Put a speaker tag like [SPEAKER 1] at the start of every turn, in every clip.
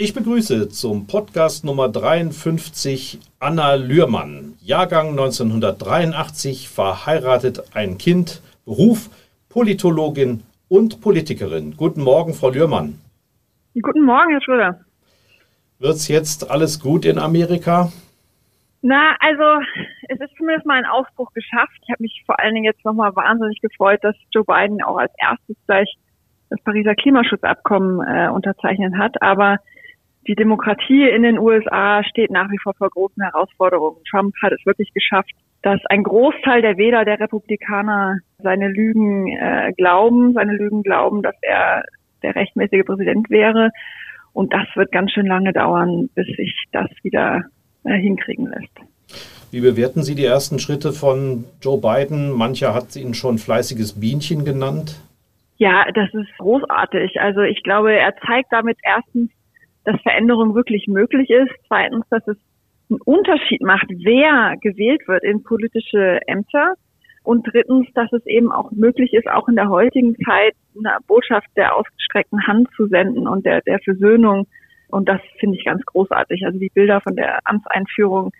[SPEAKER 1] Ich begrüße zum Podcast Nummer 53 Anna Lührmann, Jahrgang 1983, verheiratet, ein Kind, Beruf Politologin und Politikerin. Guten Morgen, Frau Lührmann.
[SPEAKER 2] Guten Morgen, Herr Schröder.
[SPEAKER 1] Wird's jetzt alles gut in Amerika?
[SPEAKER 2] Na, also es ist zumindest mal ein Aufbruch geschafft. Ich habe mich vor allen Dingen jetzt nochmal wahnsinnig gefreut, dass Joe Biden auch als erstes gleich das Pariser Klimaschutzabkommen äh, unterzeichnet hat. Aber die Demokratie in den USA steht nach wie vor vor großen Herausforderungen. Trump hat es wirklich geschafft, dass ein Großteil der Wähler der Republikaner seine Lügen äh, glauben, seine Lügen glauben, dass er der rechtmäßige Präsident wäre. Und das wird ganz schön lange dauern, bis sich das wieder äh, hinkriegen lässt.
[SPEAKER 1] Wie bewerten Sie die ersten Schritte von Joe Biden? Mancher hat ihn schon fleißiges Bienchen genannt.
[SPEAKER 2] Ja, das ist großartig. Also ich glaube, er zeigt damit erstens, dass Veränderung wirklich möglich ist. Zweitens, dass es einen Unterschied macht, wer gewählt wird in politische Ämter. Und drittens, dass es eben auch möglich ist, auch in der heutigen Zeit eine Botschaft der ausgestreckten Hand zu senden und der, der Versöhnung. Und das finde ich ganz großartig. Also die Bilder von der Amtseinführung,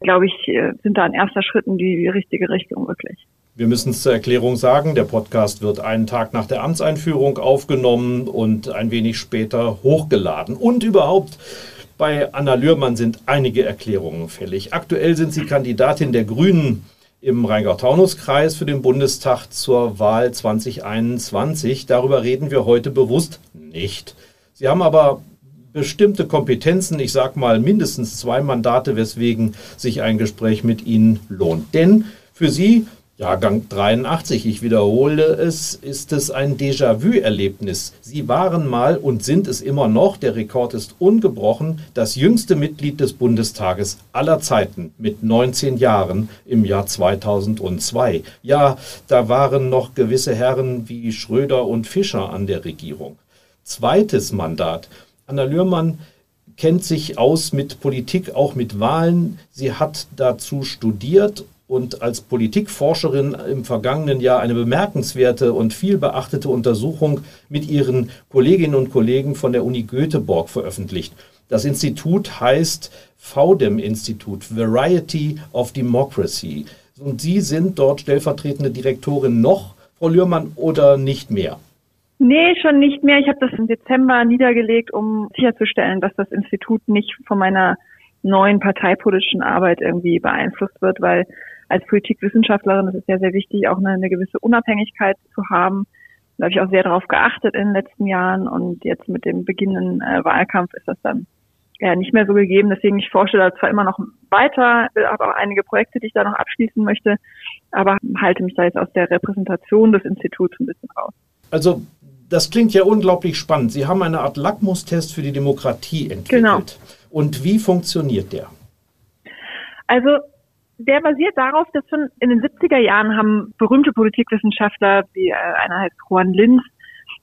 [SPEAKER 2] glaube ich, sind da ein erster Schritt in die richtige Richtung wirklich.
[SPEAKER 1] Wir müssen es zur Erklärung sagen, der Podcast wird einen Tag nach der Amtseinführung aufgenommen und ein wenig später hochgeladen. Und überhaupt, bei Anna Lührmann sind einige Erklärungen fällig. Aktuell sind sie Kandidatin der Grünen im Rheingau-Taunus-Kreis für den Bundestag zur Wahl 2021. Darüber reden wir heute bewusst nicht. Sie haben aber bestimmte Kompetenzen, ich sage mal mindestens zwei Mandate, weswegen sich ein Gespräch mit Ihnen lohnt. Denn für Sie Jahrgang 83, ich wiederhole es, ist es ein Déjà-vu-Erlebnis. Sie waren mal und sind es immer noch, der Rekord ist ungebrochen, das jüngste Mitglied des Bundestages aller Zeiten mit 19 Jahren im Jahr 2002. Ja, da waren noch gewisse Herren wie Schröder und Fischer an der Regierung. Zweites Mandat. Anna Lührmann kennt sich aus mit Politik, auch mit Wahlen. Sie hat dazu studiert und als Politikforscherin im vergangenen Jahr eine bemerkenswerte und viel beachtete Untersuchung mit ihren Kolleginnen und Kollegen von der Uni Göteborg veröffentlicht. Das Institut heißt VDEM-Institut, Variety of Democracy. Und Sie sind dort stellvertretende Direktorin noch, Frau Lührmann, oder nicht mehr?
[SPEAKER 2] Nee, schon nicht mehr. Ich habe das im Dezember niedergelegt, um sicherzustellen, dass das Institut nicht von meiner neuen parteipolitischen Arbeit irgendwie beeinflusst wird, weil als Politikwissenschaftlerin ist es sehr, sehr wichtig, auch eine, eine gewisse Unabhängigkeit zu haben. Da habe ich auch sehr darauf geachtet in den letzten Jahren und jetzt mit dem beginnenden äh, Wahlkampf ist das dann ja nicht mehr so gegeben. Deswegen, ich forsche da zwar immer noch weiter, habe auch einige Projekte, die ich da noch abschließen möchte, aber halte mich da jetzt aus der Repräsentation des Instituts ein bisschen raus.
[SPEAKER 1] Also das klingt ja unglaublich spannend. Sie haben eine Art Lackmustest für die Demokratie entwickelt.
[SPEAKER 2] Genau.
[SPEAKER 1] Und wie funktioniert der?
[SPEAKER 2] Also der basiert darauf, dass schon in den 70er Jahren haben berühmte Politikwissenschaftler, wie äh, einer heißt Juan Linz,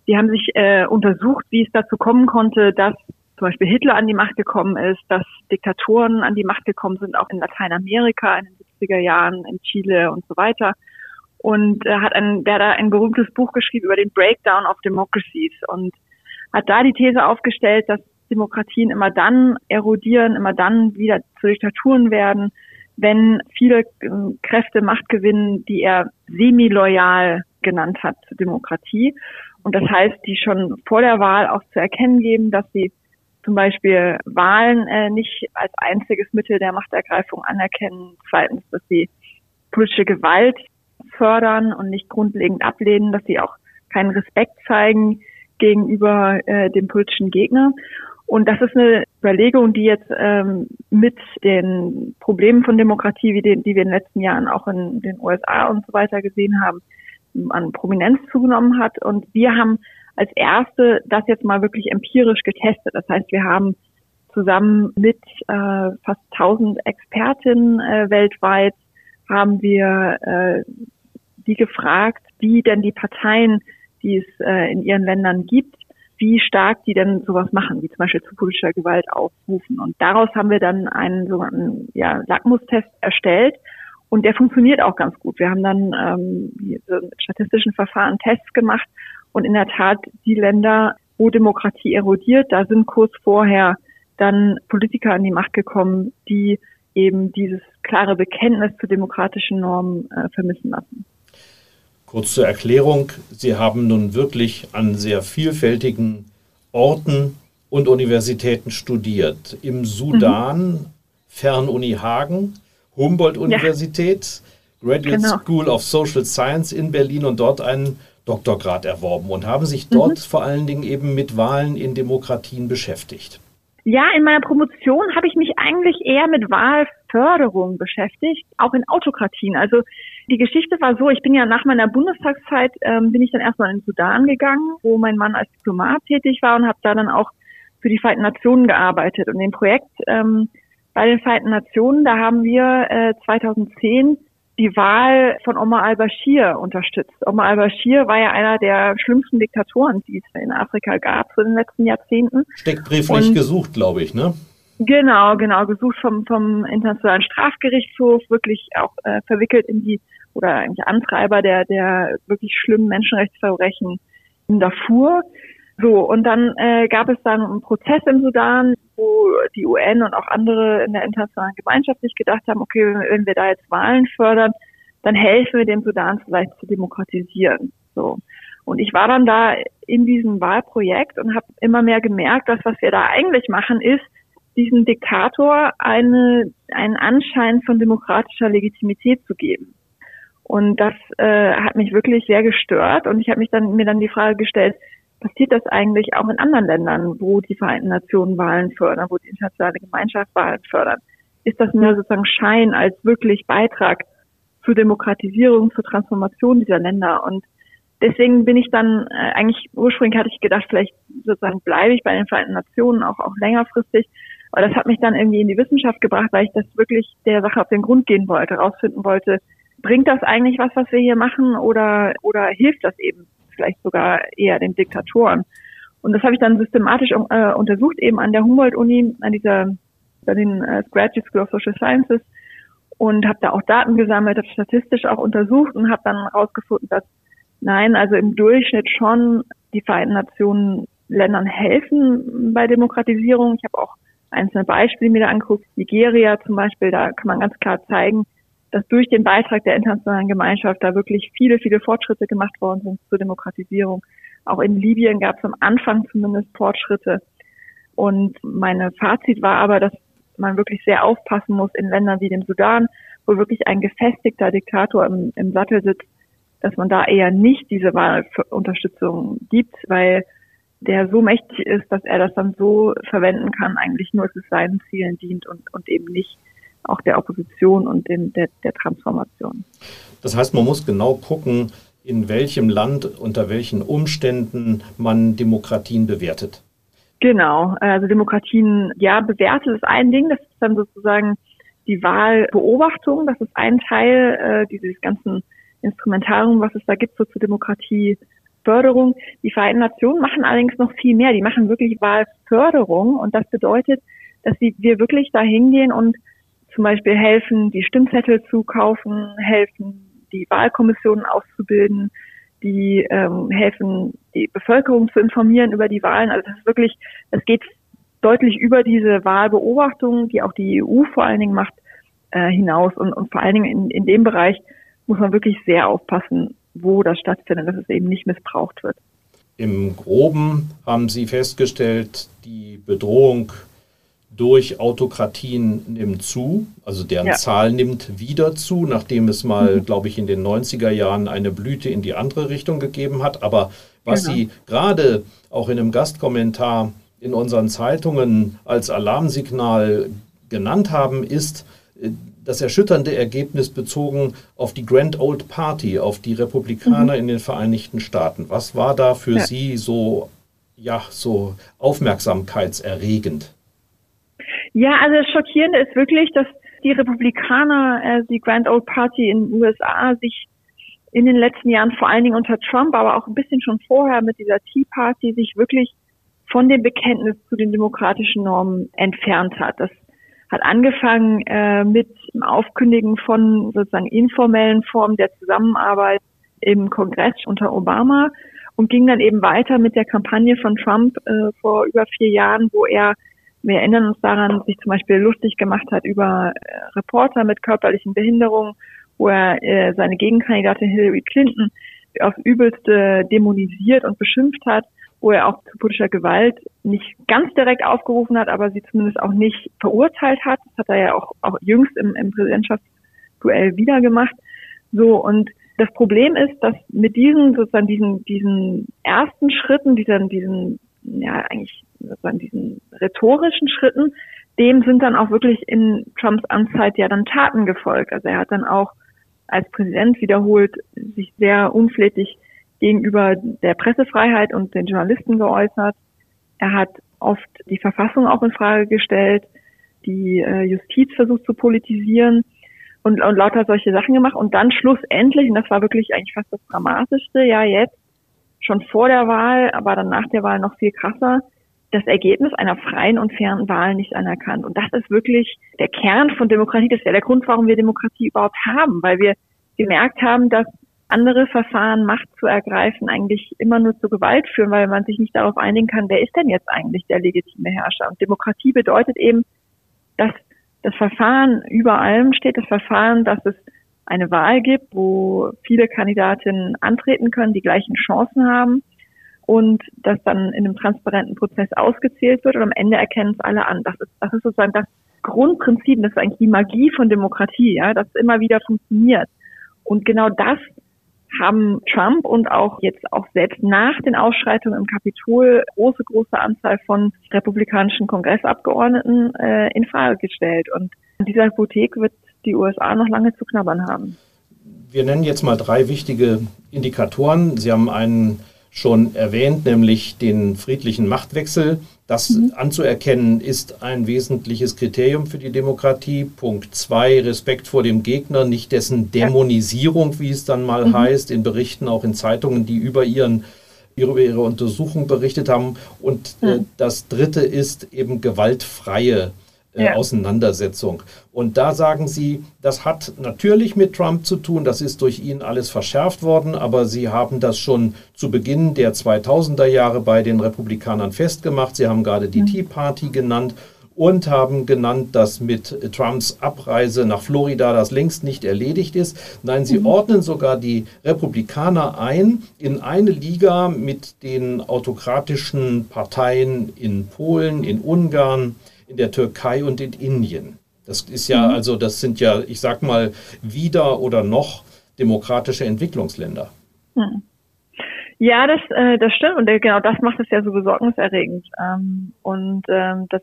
[SPEAKER 2] die haben sich äh, untersucht, wie es dazu kommen konnte, dass zum Beispiel Hitler an die Macht gekommen ist, dass Diktatoren an die Macht gekommen sind, auch in Lateinamerika in den 70er Jahren, in Chile und so weiter. Und äh, hat ein, der da ein berühmtes Buch geschrieben über den Breakdown of Democracies und hat da die These aufgestellt, dass Demokratien immer dann erodieren, immer dann wieder zu Diktaturen werden, wenn viele ähm, Kräfte Macht gewinnen, die er semi-loyal genannt hat zur Demokratie. Und das heißt, die schon vor der Wahl auch zu erkennen geben, dass sie zum Beispiel Wahlen äh, nicht als einziges Mittel der Machtergreifung anerkennen. Zweitens, dass sie politische Gewalt fördern und nicht grundlegend ablehnen, dass sie auch keinen Respekt zeigen gegenüber äh, dem politischen Gegner. Und das ist eine Überlegung, die jetzt ähm, mit den Problemen von Demokratie, wie die, die wir in den letzten Jahren auch in den USA und so weiter gesehen haben, an Prominenz zugenommen hat. Und wir haben als erste das jetzt mal wirklich empirisch getestet. Das heißt, wir haben zusammen mit äh, fast 1000 Expertinnen äh, weltweit haben wir äh, die gefragt, wie denn die Parteien, die es äh, in ihren Ländern gibt, wie stark die denn sowas machen, wie zum Beispiel zu politischer Gewalt aufrufen. Und daraus haben wir dann einen sogenannten ja, Lackmustest erstellt und der funktioniert auch ganz gut. Wir haben dann ähm, mit statistischen Verfahren Tests gemacht und in der Tat die Länder, wo Demokratie erodiert, da sind kurz vorher dann Politiker an die Macht gekommen, die eben dieses klare Bekenntnis zu demokratischen Normen äh, vermissen lassen.
[SPEAKER 1] Kurz zur Erklärung, Sie haben nun wirklich an sehr vielfältigen Orten und Universitäten studiert. Im Sudan, mhm. Fernuni Hagen, Humboldt-Universität, ja. Graduate genau. School of Social Science in Berlin und dort einen Doktorgrad erworben und haben sich dort mhm. vor allen Dingen eben mit Wahlen in Demokratien beschäftigt.
[SPEAKER 2] Ja, in meiner Promotion habe ich mich eigentlich eher mit Wahlförderung beschäftigt, auch in Autokratien. Also die Geschichte war so, ich bin ja nach meiner Bundestagszeit, ähm, bin ich dann erstmal in den Sudan gegangen, wo mein Mann als Diplomat tätig war und habe da dann auch für die Vereinten Nationen gearbeitet. Und im Projekt ähm, bei den Vereinten Nationen, da haben wir äh, 2010 die Wahl von Omar al-Bashir unterstützt. Omar al-Bashir war ja einer der schlimmsten Diktatoren, die es in Afrika gab in den letzten Jahrzehnten.
[SPEAKER 1] Steckbrieflich gesucht, glaube ich, ne?
[SPEAKER 2] Genau, genau, gesucht vom, vom Internationalen Strafgerichtshof, wirklich auch äh, verwickelt in die oder eigentlich Antreiber der, der wirklich schlimmen Menschenrechtsverbrechen in Darfur. So, und dann äh, gab es dann einen Prozess im Sudan, wo die UN und auch andere in der internationalen Gemeinschaft sich gedacht haben, okay, wenn wir da jetzt Wahlen fördern, dann helfen wir dem Sudan vielleicht zu demokratisieren. So. Und ich war dann da in diesem Wahlprojekt und habe immer mehr gemerkt, dass was wir da eigentlich machen, ist, diesem Diktator eine, einen Anschein von demokratischer Legitimität zu geben. Und das äh, hat mich wirklich sehr gestört. Und ich habe mich dann mir dann die Frage gestellt, passiert das eigentlich auch in anderen Ländern, wo die Vereinten Nationen Wahlen fördern, wo die internationale Gemeinschaft Wahlen fördern? Ist das nur sozusagen Schein als wirklich Beitrag zur Demokratisierung, zur Transformation dieser Länder? Und deswegen bin ich dann äh, eigentlich ursprünglich hatte ich gedacht, vielleicht sozusagen bleibe ich bei den Vereinten Nationen auch auch längerfristig. Aber das hat mich dann irgendwie in die Wissenschaft gebracht, weil ich das wirklich der Sache auf den Grund gehen wollte, rausfinden wollte, bringt das eigentlich was, was wir hier machen, oder oder hilft das eben vielleicht sogar eher den Diktatoren? Und das habe ich dann systematisch äh, untersucht, eben an der Humboldt-Uni, an dieser, bei den äh, Graduate School of Social Sciences und habe da auch Daten gesammelt, habe statistisch auch untersucht und habe dann herausgefunden, dass nein, also im Durchschnitt schon die Vereinten Nationen Ländern helfen bei Demokratisierung. Ich habe auch einzelne Beispiele mir da angeguckt. Nigeria zum Beispiel, da kann man ganz klar zeigen, dass durch den Beitrag der internationalen Gemeinschaft da wirklich viele, viele Fortschritte gemacht worden sind zur Demokratisierung. Auch in Libyen gab es am Anfang zumindest Fortschritte. Und meine Fazit war aber, dass man wirklich sehr aufpassen muss in Ländern wie dem Sudan, wo wirklich ein gefestigter Diktator im, im Sattel sitzt, dass man da eher nicht diese Wahlunterstützung gibt, weil der so mächtig ist, dass er das dann so verwenden kann, eigentlich nur, dass es seinen Zielen dient und, und eben nicht auch der Opposition und den, der, der Transformation.
[SPEAKER 1] Das heißt, man muss genau gucken, in welchem Land, unter welchen Umständen man Demokratien bewertet.
[SPEAKER 2] Genau, also Demokratien, ja, bewertet ist ein Ding, das ist dann sozusagen die Wahlbeobachtung, das ist ein Teil äh, dieses ganzen Instrumentarium, was es da gibt, so zur Demokratieförderung. Die Vereinten Nationen machen allerdings noch viel mehr. Die machen wirklich Wahlförderung und das bedeutet, dass sie, wir wirklich da hingehen und zum Beispiel helfen, die Stimmzettel zu kaufen, helfen, die Wahlkommissionen auszubilden, die ähm, helfen, die Bevölkerung zu informieren über die Wahlen. Also das ist wirklich, das geht deutlich über diese Wahlbeobachtung, die auch die EU vor allen Dingen macht, äh, hinaus. Und, und vor allen Dingen in, in dem Bereich muss man wirklich sehr aufpassen, wo das stattfindet, dass es eben nicht missbraucht wird.
[SPEAKER 1] Im Groben haben Sie festgestellt, die Bedrohung durch Autokratien nimmt zu, also deren ja. Zahl nimmt wieder zu, nachdem es mal, mhm. glaube ich, in den 90er Jahren eine Blüte in die andere Richtung gegeben hat. Aber was genau. Sie gerade auch in einem Gastkommentar in unseren Zeitungen als Alarmsignal genannt haben, ist äh, das erschütternde Ergebnis bezogen auf die Grand Old Party, auf die Republikaner mhm. in den Vereinigten Staaten. Was war da für ja. Sie so, ja, so aufmerksamkeitserregend?
[SPEAKER 2] Ja, also das Schockierende ist wirklich, dass die Republikaner, äh, die Grand Old Party in den USA, sich in den letzten Jahren, vor allen Dingen unter Trump, aber auch ein bisschen schon vorher mit dieser Tea Party, sich wirklich von dem Bekenntnis zu den demokratischen Normen entfernt hat. Das hat angefangen äh, mit dem Aufkündigen von sozusagen informellen Formen der Zusammenarbeit im Kongress unter Obama und ging dann eben weiter mit der Kampagne von Trump äh, vor über vier Jahren, wo er, wir erinnern uns daran, sich zum Beispiel lustig gemacht hat über äh, Reporter mit körperlichen Behinderungen, wo er äh, seine Gegenkandidatin Hillary Clinton auf übelste dämonisiert und beschimpft hat wo er auch zu politischer Gewalt nicht ganz direkt aufgerufen hat, aber sie zumindest auch nicht verurteilt hat. Das hat er ja auch, auch jüngst im, im Präsidentschaftsduell wieder gemacht. So, und das Problem ist, dass mit diesen sozusagen diesen, diesen ersten Schritten, diesen, diesen, ja, eigentlich sozusagen diesen rhetorischen Schritten, dem sind dann auch wirklich in Trumps Amtszeit ja dann Taten gefolgt. Also er hat dann auch als Präsident wiederholt sich sehr unflätig gegenüber der Pressefreiheit und den Journalisten geäußert. Er hat oft die Verfassung auch in Frage gestellt, die äh, Justiz versucht zu politisieren und, und lauter solche Sachen gemacht. Und dann schlussendlich, und das war wirklich eigentlich fast das Dramatischste, ja jetzt, schon vor der Wahl, aber dann nach der Wahl noch viel krasser, das Ergebnis einer freien und fairen Wahl nicht anerkannt. Und das ist wirklich der Kern von Demokratie. Das ist ja der Grund, warum wir Demokratie überhaupt haben, weil wir gemerkt haben, dass andere Verfahren, Macht zu ergreifen, eigentlich immer nur zu Gewalt führen, weil man sich nicht darauf einigen kann, wer ist denn jetzt eigentlich der legitime Herrscher. Und Demokratie bedeutet eben, dass das Verfahren über allem steht, das Verfahren, dass es eine Wahl gibt, wo viele Kandidatinnen antreten können, die gleichen Chancen haben und dass dann in einem transparenten Prozess ausgezählt wird und am Ende erkennen es alle an. Das ist, das ist sozusagen das Grundprinzip, das ist eigentlich die Magie von Demokratie, ja, das immer wieder funktioniert. Und genau das haben Trump und auch jetzt auch selbst nach den Ausschreitungen im Kapitol große, große Anzahl von republikanischen Kongressabgeordneten äh, in Frage gestellt. Und dieser Hypothek wird die USA noch lange zu knabbern haben.
[SPEAKER 1] Wir nennen jetzt mal drei wichtige Indikatoren. Sie haben einen schon erwähnt, nämlich den friedlichen Machtwechsel. Das mhm. anzuerkennen ist ein wesentliches Kriterium für die Demokratie. Punkt zwei, Respekt vor dem Gegner, nicht dessen Dämonisierung, wie es dann mal mhm. heißt, in Berichten, auch in Zeitungen, die über ihren über ihre Untersuchung berichtet haben. Und äh, das dritte ist eben gewaltfreie äh, ja. Auseinandersetzung. Und da sagen Sie, das hat natürlich mit Trump zu tun, das ist durch ihn alles verschärft worden, aber Sie haben das schon zu Beginn der 2000er Jahre bei den Republikanern festgemacht. Sie haben gerade die mhm. Tea Party genannt und haben genannt, dass mit Trumps Abreise nach Florida das längst nicht erledigt ist. Nein, sie mhm. ordnen sogar die Republikaner ein in eine Liga mit den autokratischen Parteien in Polen, in Ungarn, in der Türkei und in Indien. Das ist ja, mhm. also das sind ja, ich sag mal, wieder oder noch demokratische Entwicklungsländer.
[SPEAKER 2] Mhm. Ja, das, äh, das stimmt und genau das macht es ja so besorgniserregend. Ähm, und ähm, das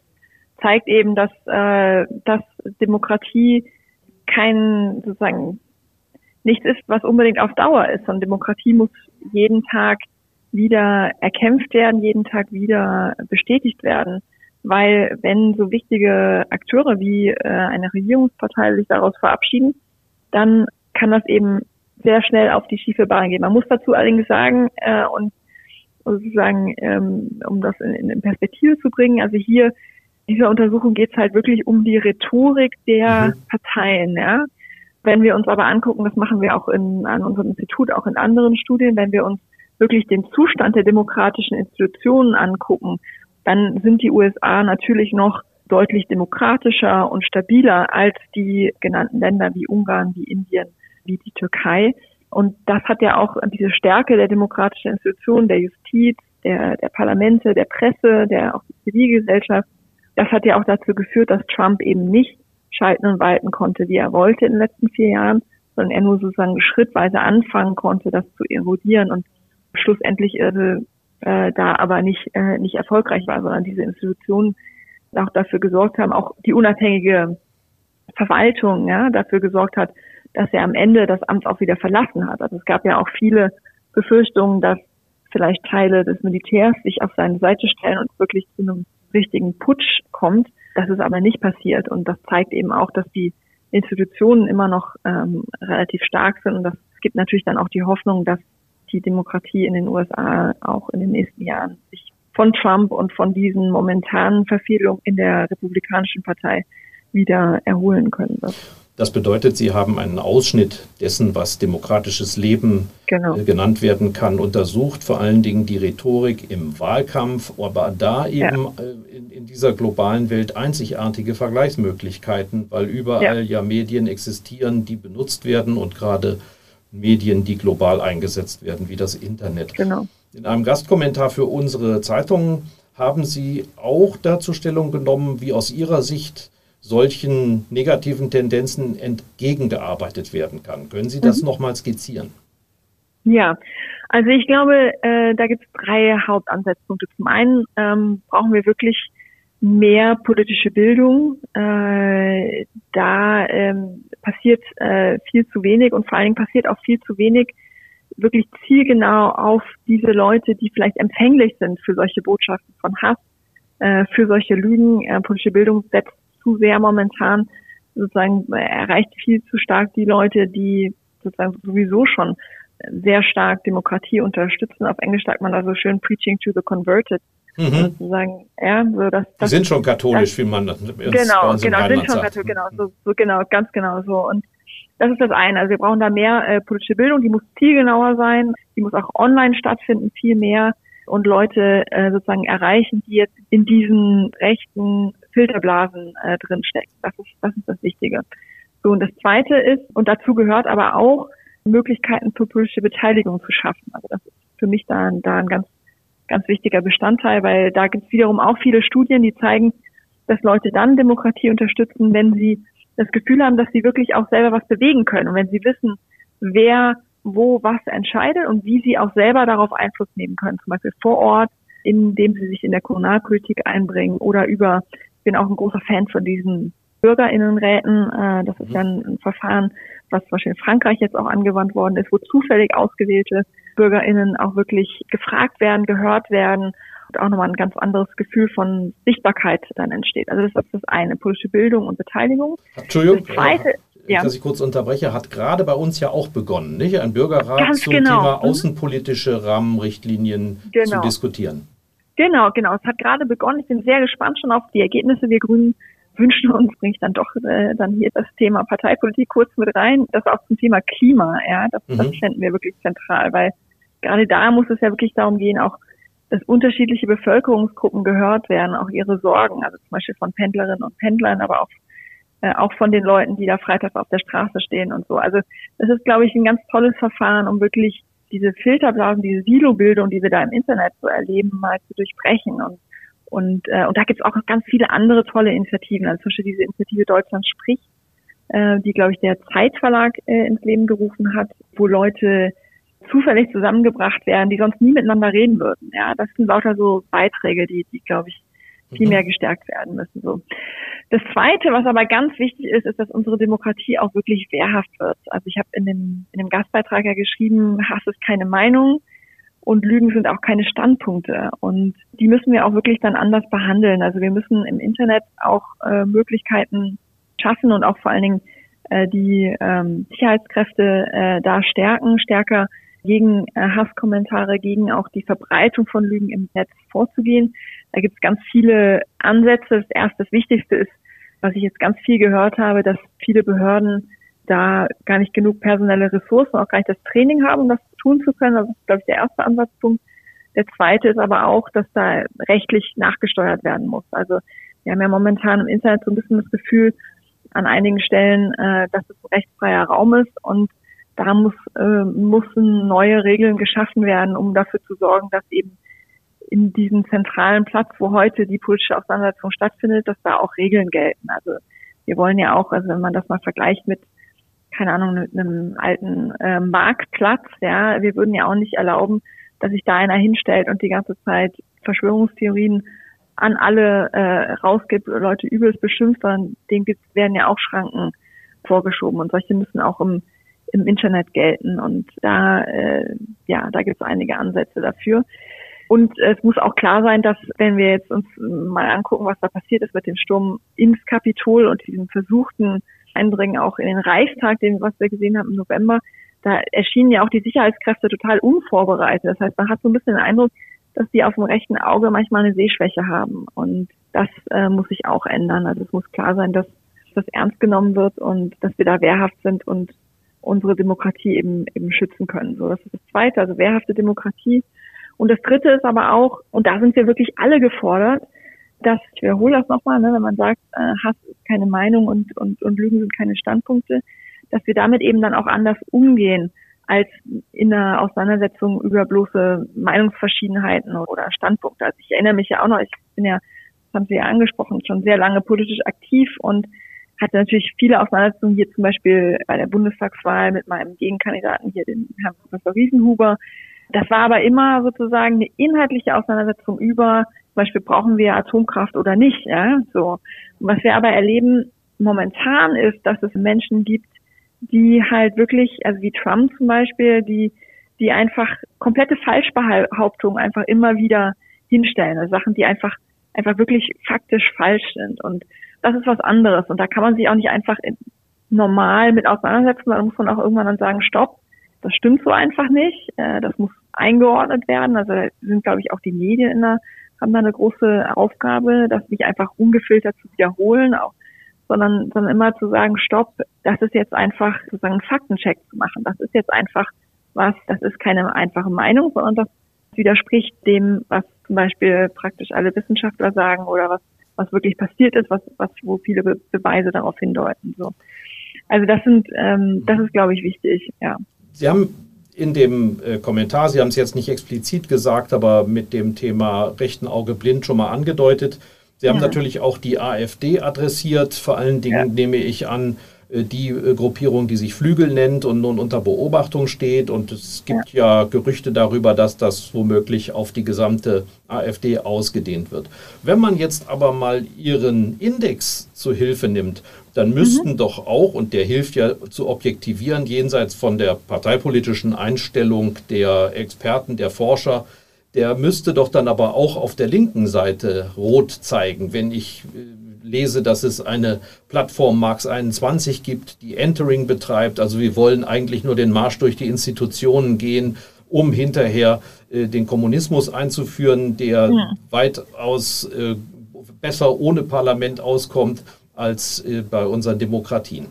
[SPEAKER 2] zeigt eben, dass, äh, dass Demokratie kein sozusagen nichts ist, was unbedingt auf Dauer ist. Und Demokratie muss jeden Tag wieder erkämpft werden, jeden Tag wieder bestätigt werden weil wenn so wichtige Akteure wie äh, eine Regierungspartei sich daraus verabschieden, dann kann das eben sehr schnell auf die schiefe Bahn gehen. Man muss dazu allerdings sagen, äh, und sozusagen, ähm, um das in, in Perspektive zu bringen, also hier dieser Untersuchung geht es halt wirklich um die Rhetorik der mhm. Parteien, ja. Wenn wir uns aber angucken, das machen wir auch in, an unserem Institut, auch in anderen Studien, wenn wir uns wirklich den Zustand der demokratischen Institutionen angucken dann sind die USA natürlich noch deutlich demokratischer und stabiler als die genannten Länder wie Ungarn, wie Indien, wie die Türkei. Und das hat ja auch diese Stärke der demokratischen Institutionen, der Justiz, der, der Parlamente, der Presse, der auch die Zivilgesellschaft Das hat ja auch dazu geführt, dass Trump eben nicht schalten und walten konnte, wie er wollte in den letzten vier Jahren, sondern er nur sozusagen schrittweise anfangen konnte, das zu erodieren und schlussendlich äh, da aber nicht, äh, nicht erfolgreich war, sondern diese Institutionen auch dafür gesorgt haben, auch die unabhängige Verwaltung ja, dafür gesorgt hat, dass er am Ende das Amt auch wieder verlassen hat. Also es gab ja auch viele Befürchtungen, dass vielleicht Teile des Militärs sich auf seine Seite stellen und wirklich zu einem richtigen Putsch kommt. Das ist aber nicht passiert und das zeigt eben auch, dass die Institutionen immer noch ähm, relativ stark sind und das gibt natürlich dann auch die Hoffnung, dass die Demokratie in den USA auch in den nächsten Jahren sich von Trump und von diesen momentanen Verfehlungen in der Republikanischen Partei wieder erholen können wird.
[SPEAKER 1] Das bedeutet, Sie haben einen Ausschnitt dessen, was demokratisches Leben genau. äh, genannt werden kann, untersucht, vor allen Dingen die Rhetorik im Wahlkampf, aber da eben ja. äh, in, in, dieser globalen Welt einzigartige Vergleichsmöglichkeiten, weil überall ja. ja Medien existieren, die benutzt werden und gerade Medien, die global eingesetzt werden, wie das Internet. Genau. In einem Gastkommentar für unsere Zeitung haben Sie auch dazu Stellung genommen, wie aus Ihrer Sicht solchen negativen Tendenzen entgegengearbeitet werden kann. Können Sie das mhm. nochmal skizzieren?
[SPEAKER 2] Ja, also ich glaube, äh, da gibt es drei Hauptansatzpunkte. Zum einen ähm, brauchen wir wirklich mehr politische Bildung. Äh, da ähm, passiert äh, viel zu wenig und vor allen Dingen passiert auch viel zu wenig wirklich zielgenau auf diese Leute, die vielleicht empfänglich sind für solche Botschaften von Hass, äh, für solche Lügen. Äh, politische Bildung setzt zu sehr momentan sozusagen erreicht viel zu stark die Leute, die sozusagen sowieso schon sehr stark Demokratie unterstützen. Auf Englisch sagt man da so schön Preaching to the Converted. Mhm. Sozusagen, ja, so das,
[SPEAKER 1] das, die sind schon katholisch, das, wie man das
[SPEAKER 2] genau, genau, sind schon katholisch, genau, so, so, genau, ganz genau so. Und das ist das eine. Also wir brauchen da mehr äh, politische Bildung, die muss zielgenauer sein, die muss auch online stattfinden, viel mehr und Leute äh, sozusagen erreichen, die jetzt in diesen rechten Filterblasen äh, drinstecken. Das ist, das ist das Wichtige. So, und das Zweite ist, und dazu gehört aber auch, Möglichkeiten für politische Beteiligung zu schaffen. Also das ist für mich da, da ein ganz, ganz wichtiger Bestandteil, weil da gibt es wiederum auch viele Studien, die zeigen, dass Leute dann Demokratie unterstützen, wenn sie das Gefühl haben, dass sie wirklich auch selber was bewegen können und wenn sie wissen, wer wo was entscheidet und wie sie auch selber darauf Einfluss nehmen können, zum Beispiel vor Ort, indem sie sich in der Kommunalpolitik einbringen oder über, ich bin auch ein großer Fan von diesen Bürgerinnenräten. Äh, das ist ja ein, ein Verfahren, was zum Beispiel in Frankreich jetzt auch angewandt worden ist, wo zufällig ausgewählte Bürgerinnen auch wirklich gefragt werden, gehört werden und auch nochmal ein ganz anderes Gefühl von Sichtbarkeit dann entsteht. Also das ist das eine, politische Bildung und Beteiligung.
[SPEAKER 1] Entschuldigung. Das zweite, ja. dass ich kurz unterbreche, hat gerade bei uns ja auch begonnen, nicht? Ein Bürgerrat Ganz zum genau. Thema mhm. außenpolitische Rahmenrichtlinien genau. zu diskutieren.
[SPEAKER 2] Genau, genau. Es hat gerade begonnen. Ich bin sehr gespannt schon auf die Ergebnisse. Wir Grünen wünschen uns, bringe ich dann doch äh, dann hier das Thema Parteipolitik kurz mit rein, das auch zum Thema Klima, ja, das, mhm. das fänden wir wirklich zentral, weil gerade da muss es ja wirklich darum gehen, auch dass unterschiedliche Bevölkerungsgruppen gehört werden, auch ihre Sorgen, also zum Beispiel von Pendlerinnen und Pendlern, aber auch äh, auch von den Leuten, die da freitags auf der Straße stehen und so. Also das ist, glaube ich, ein ganz tolles Verfahren, um wirklich diese Filterblasen, diese Silobildung, die wir da im Internet so erleben, mal zu durchbrechen. Und und, äh, und da gibt es auch ganz viele andere tolle Initiativen, also zum Beispiel diese Initiative Deutschland spricht, äh, die, glaube ich, der Zeitverlag äh, ins Leben gerufen hat, wo Leute zufällig zusammengebracht werden, die sonst nie miteinander reden würden. Ja, das sind lauter so Beiträge, die, die glaube ich, viel mhm. mehr gestärkt werden müssen. So. Das Zweite, was aber ganz wichtig ist, ist, dass unsere Demokratie auch wirklich wehrhaft wird. Also ich habe in dem, in dem Gastbeitrag ja geschrieben, Hass ist keine Meinung und Lügen sind auch keine Standpunkte. Und die müssen wir auch wirklich dann anders behandeln. Also wir müssen im Internet auch äh, Möglichkeiten schaffen und auch vor allen Dingen äh, die ähm, Sicherheitskräfte äh, da stärken, stärker gegen äh, Hasskommentare, gegen auch die Verbreitung von Lügen im Netz vorzugehen. Da gibt es ganz viele Ansätze. Das erste, das Wichtigste ist, was ich jetzt ganz viel gehört habe, dass viele Behörden da gar nicht genug personelle Ressourcen, auch gar nicht das Training haben, um das tun zu können. Das ist, glaube ich, der erste Ansatzpunkt. Der zweite ist aber auch, dass da rechtlich nachgesteuert werden muss. Also wir haben ja momentan im Internet so ein bisschen das Gefühl an einigen Stellen, äh, dass es ein rechtsfreier Raum ist und da muss, äh, müssen neue Regeln geschaffen werden, um dafür zu sorgen, dass eben in diesem zentralen Platz, wo heute die politische Auseinandersetzung stattfindet, dass da auch Regeln gelten. Also wir wollen ja auch, also wenn man das mal vergleicht mit, keine Ahnung, mit einem alten äh, Marktplatz, ja, wir würden ja auch nicht erlauben, dass sich da einer hinstellt und die ganze Zeit Verschwörungstheorien an alle äh, rausgibt, Leute übelst beschimpft, sondern denen werden ja auch Schranken vorgeschoben und solche müssen auch im, im Internet gelten und da äh, ja da gibt es einige Ansätze dafür. Und es muss auch klar sein, dass wenn wir jetzt uns mal angucken, was da passiert ist mit dem Sturm ins Kapitol und diesem versuchten Eindringen auch in den Reichstag, den was wir gesehen haben im November, da erschienen ja auch die Sicherheitskräfte total unvorbereitet. Das heißt, man hat so ein bisschen den Eindruck, dass die auf dem rechten Auge manchmal eine Sehschwäche haben. Und das äh, muss sich auch ändern. Also es muss klar sein, dass das ernst genommen wird und dass wir da wehrhaft sind und unsere Demokratie eben eben schützen können. So, das ist das Zweite, also wehrhafte Demokratie. Und das Dritte ist aber auch, und da sind wir wirklich alle gefordert, dass, ich wiederhole das nochmal, ne, wenn man sagt, äh, Hass ist keine Meinung und, und, und Lügen sind keine Standpunkte, dass wir damit eben dann auch anders umgehen als in einer Auseinandersetzung über bloße Meinungsverschiedenheiten oder Standpunkte. Also ich erinnere mich ja auch noch, ich bin ja, das haben Sie ja angesprochen, schon sehr lange politisch aktiv und hatte natürlich viele Auseinandersetzungen hier zum Beispiel bei der Bundestagswahl mit meinem Gegenkandidaten hier, den Herrn Professor Riesenhuber. Das war aber immer sozusagen eine inhaltliche Auseinandersetzung über, zum Beispiel brauchen wir Atomkraft oder nicht, ja, so. Was wir aber erleben momentan ist, dass es Menschen gibt, die halt wirklich, also wie Trump zum Beispiel, die, die einfach komplette Falschbehauptungen einfach immer wieder hinstellen. Also Sachen, die einfach, einfach wirklich faktisch falsch sind. Und das ist was anderes. Und da kann man sich auch nicht einfach normal mit auseinandersetzen, da muss man auch irgendwann dann sagen, stopp, das stimmt so einfach nicht. Äh, das muss eingeordnet werden. Also sind, glaube ich, auch die Medien in der, haben da eine große Aufgabe, das nicht einfach ungefiltert zu wiederholen, auch sondern, sondern immer zu sagen, stopp, das ist jetzt einfach sozusagen einen Faktencheck zu machen. Das ist jetzt einfach was, das ist keine einfache Meinung, sondern das widerspricht dem, was zum Beispiel praktisch alle Wissenschaftler sagen oder was, was wirklich passiert ist, was, was, wo viele Be Beweise darauf hindeuten. So. Also das sind, ähm, das ist, glaube ich, wichtig, ja.
[SPEAKER 1] Sie haben in dem äh, Kommentar, Sie haben es jetzt nicht explizit gesagt, aber mit dem Thema rechten Auge blind schon mal angedeutet, Sie haben ja. natürlich auch die AfD adressiert. Vor allen Dingen ja. nehme ich an, äh, die äh, Gruppierung, die sich Flügel nennt und nun unter Beobachtung steht. Und es gibt ja. ja, Gerüchte darüber, dass das womöglich auf die gesamte AfD ausgedehnt wird. Wenn man jetzt aber mal Ihren Index zu Hilfe nimmt, dann müssten mhm. doch auch, und der hilft ja zu objektivieren, jenseits von der parteipolitischen Einstellung der Experten, der Forscher, der müsste doch dann aber auch auf der linken Seite rot zeigen, wenn ich äh, lese, dass es eine Plattform Marx 21 gibt, die Entering betreibt. Also wir wollen eigentlich nur den Marsch durch die Institutionen gehen, um hinterher äh, den Kommunismus einzuführen, der ja. weitaus äh, besser ohne Parlament auskommt als äh, bei unseren Demokratien.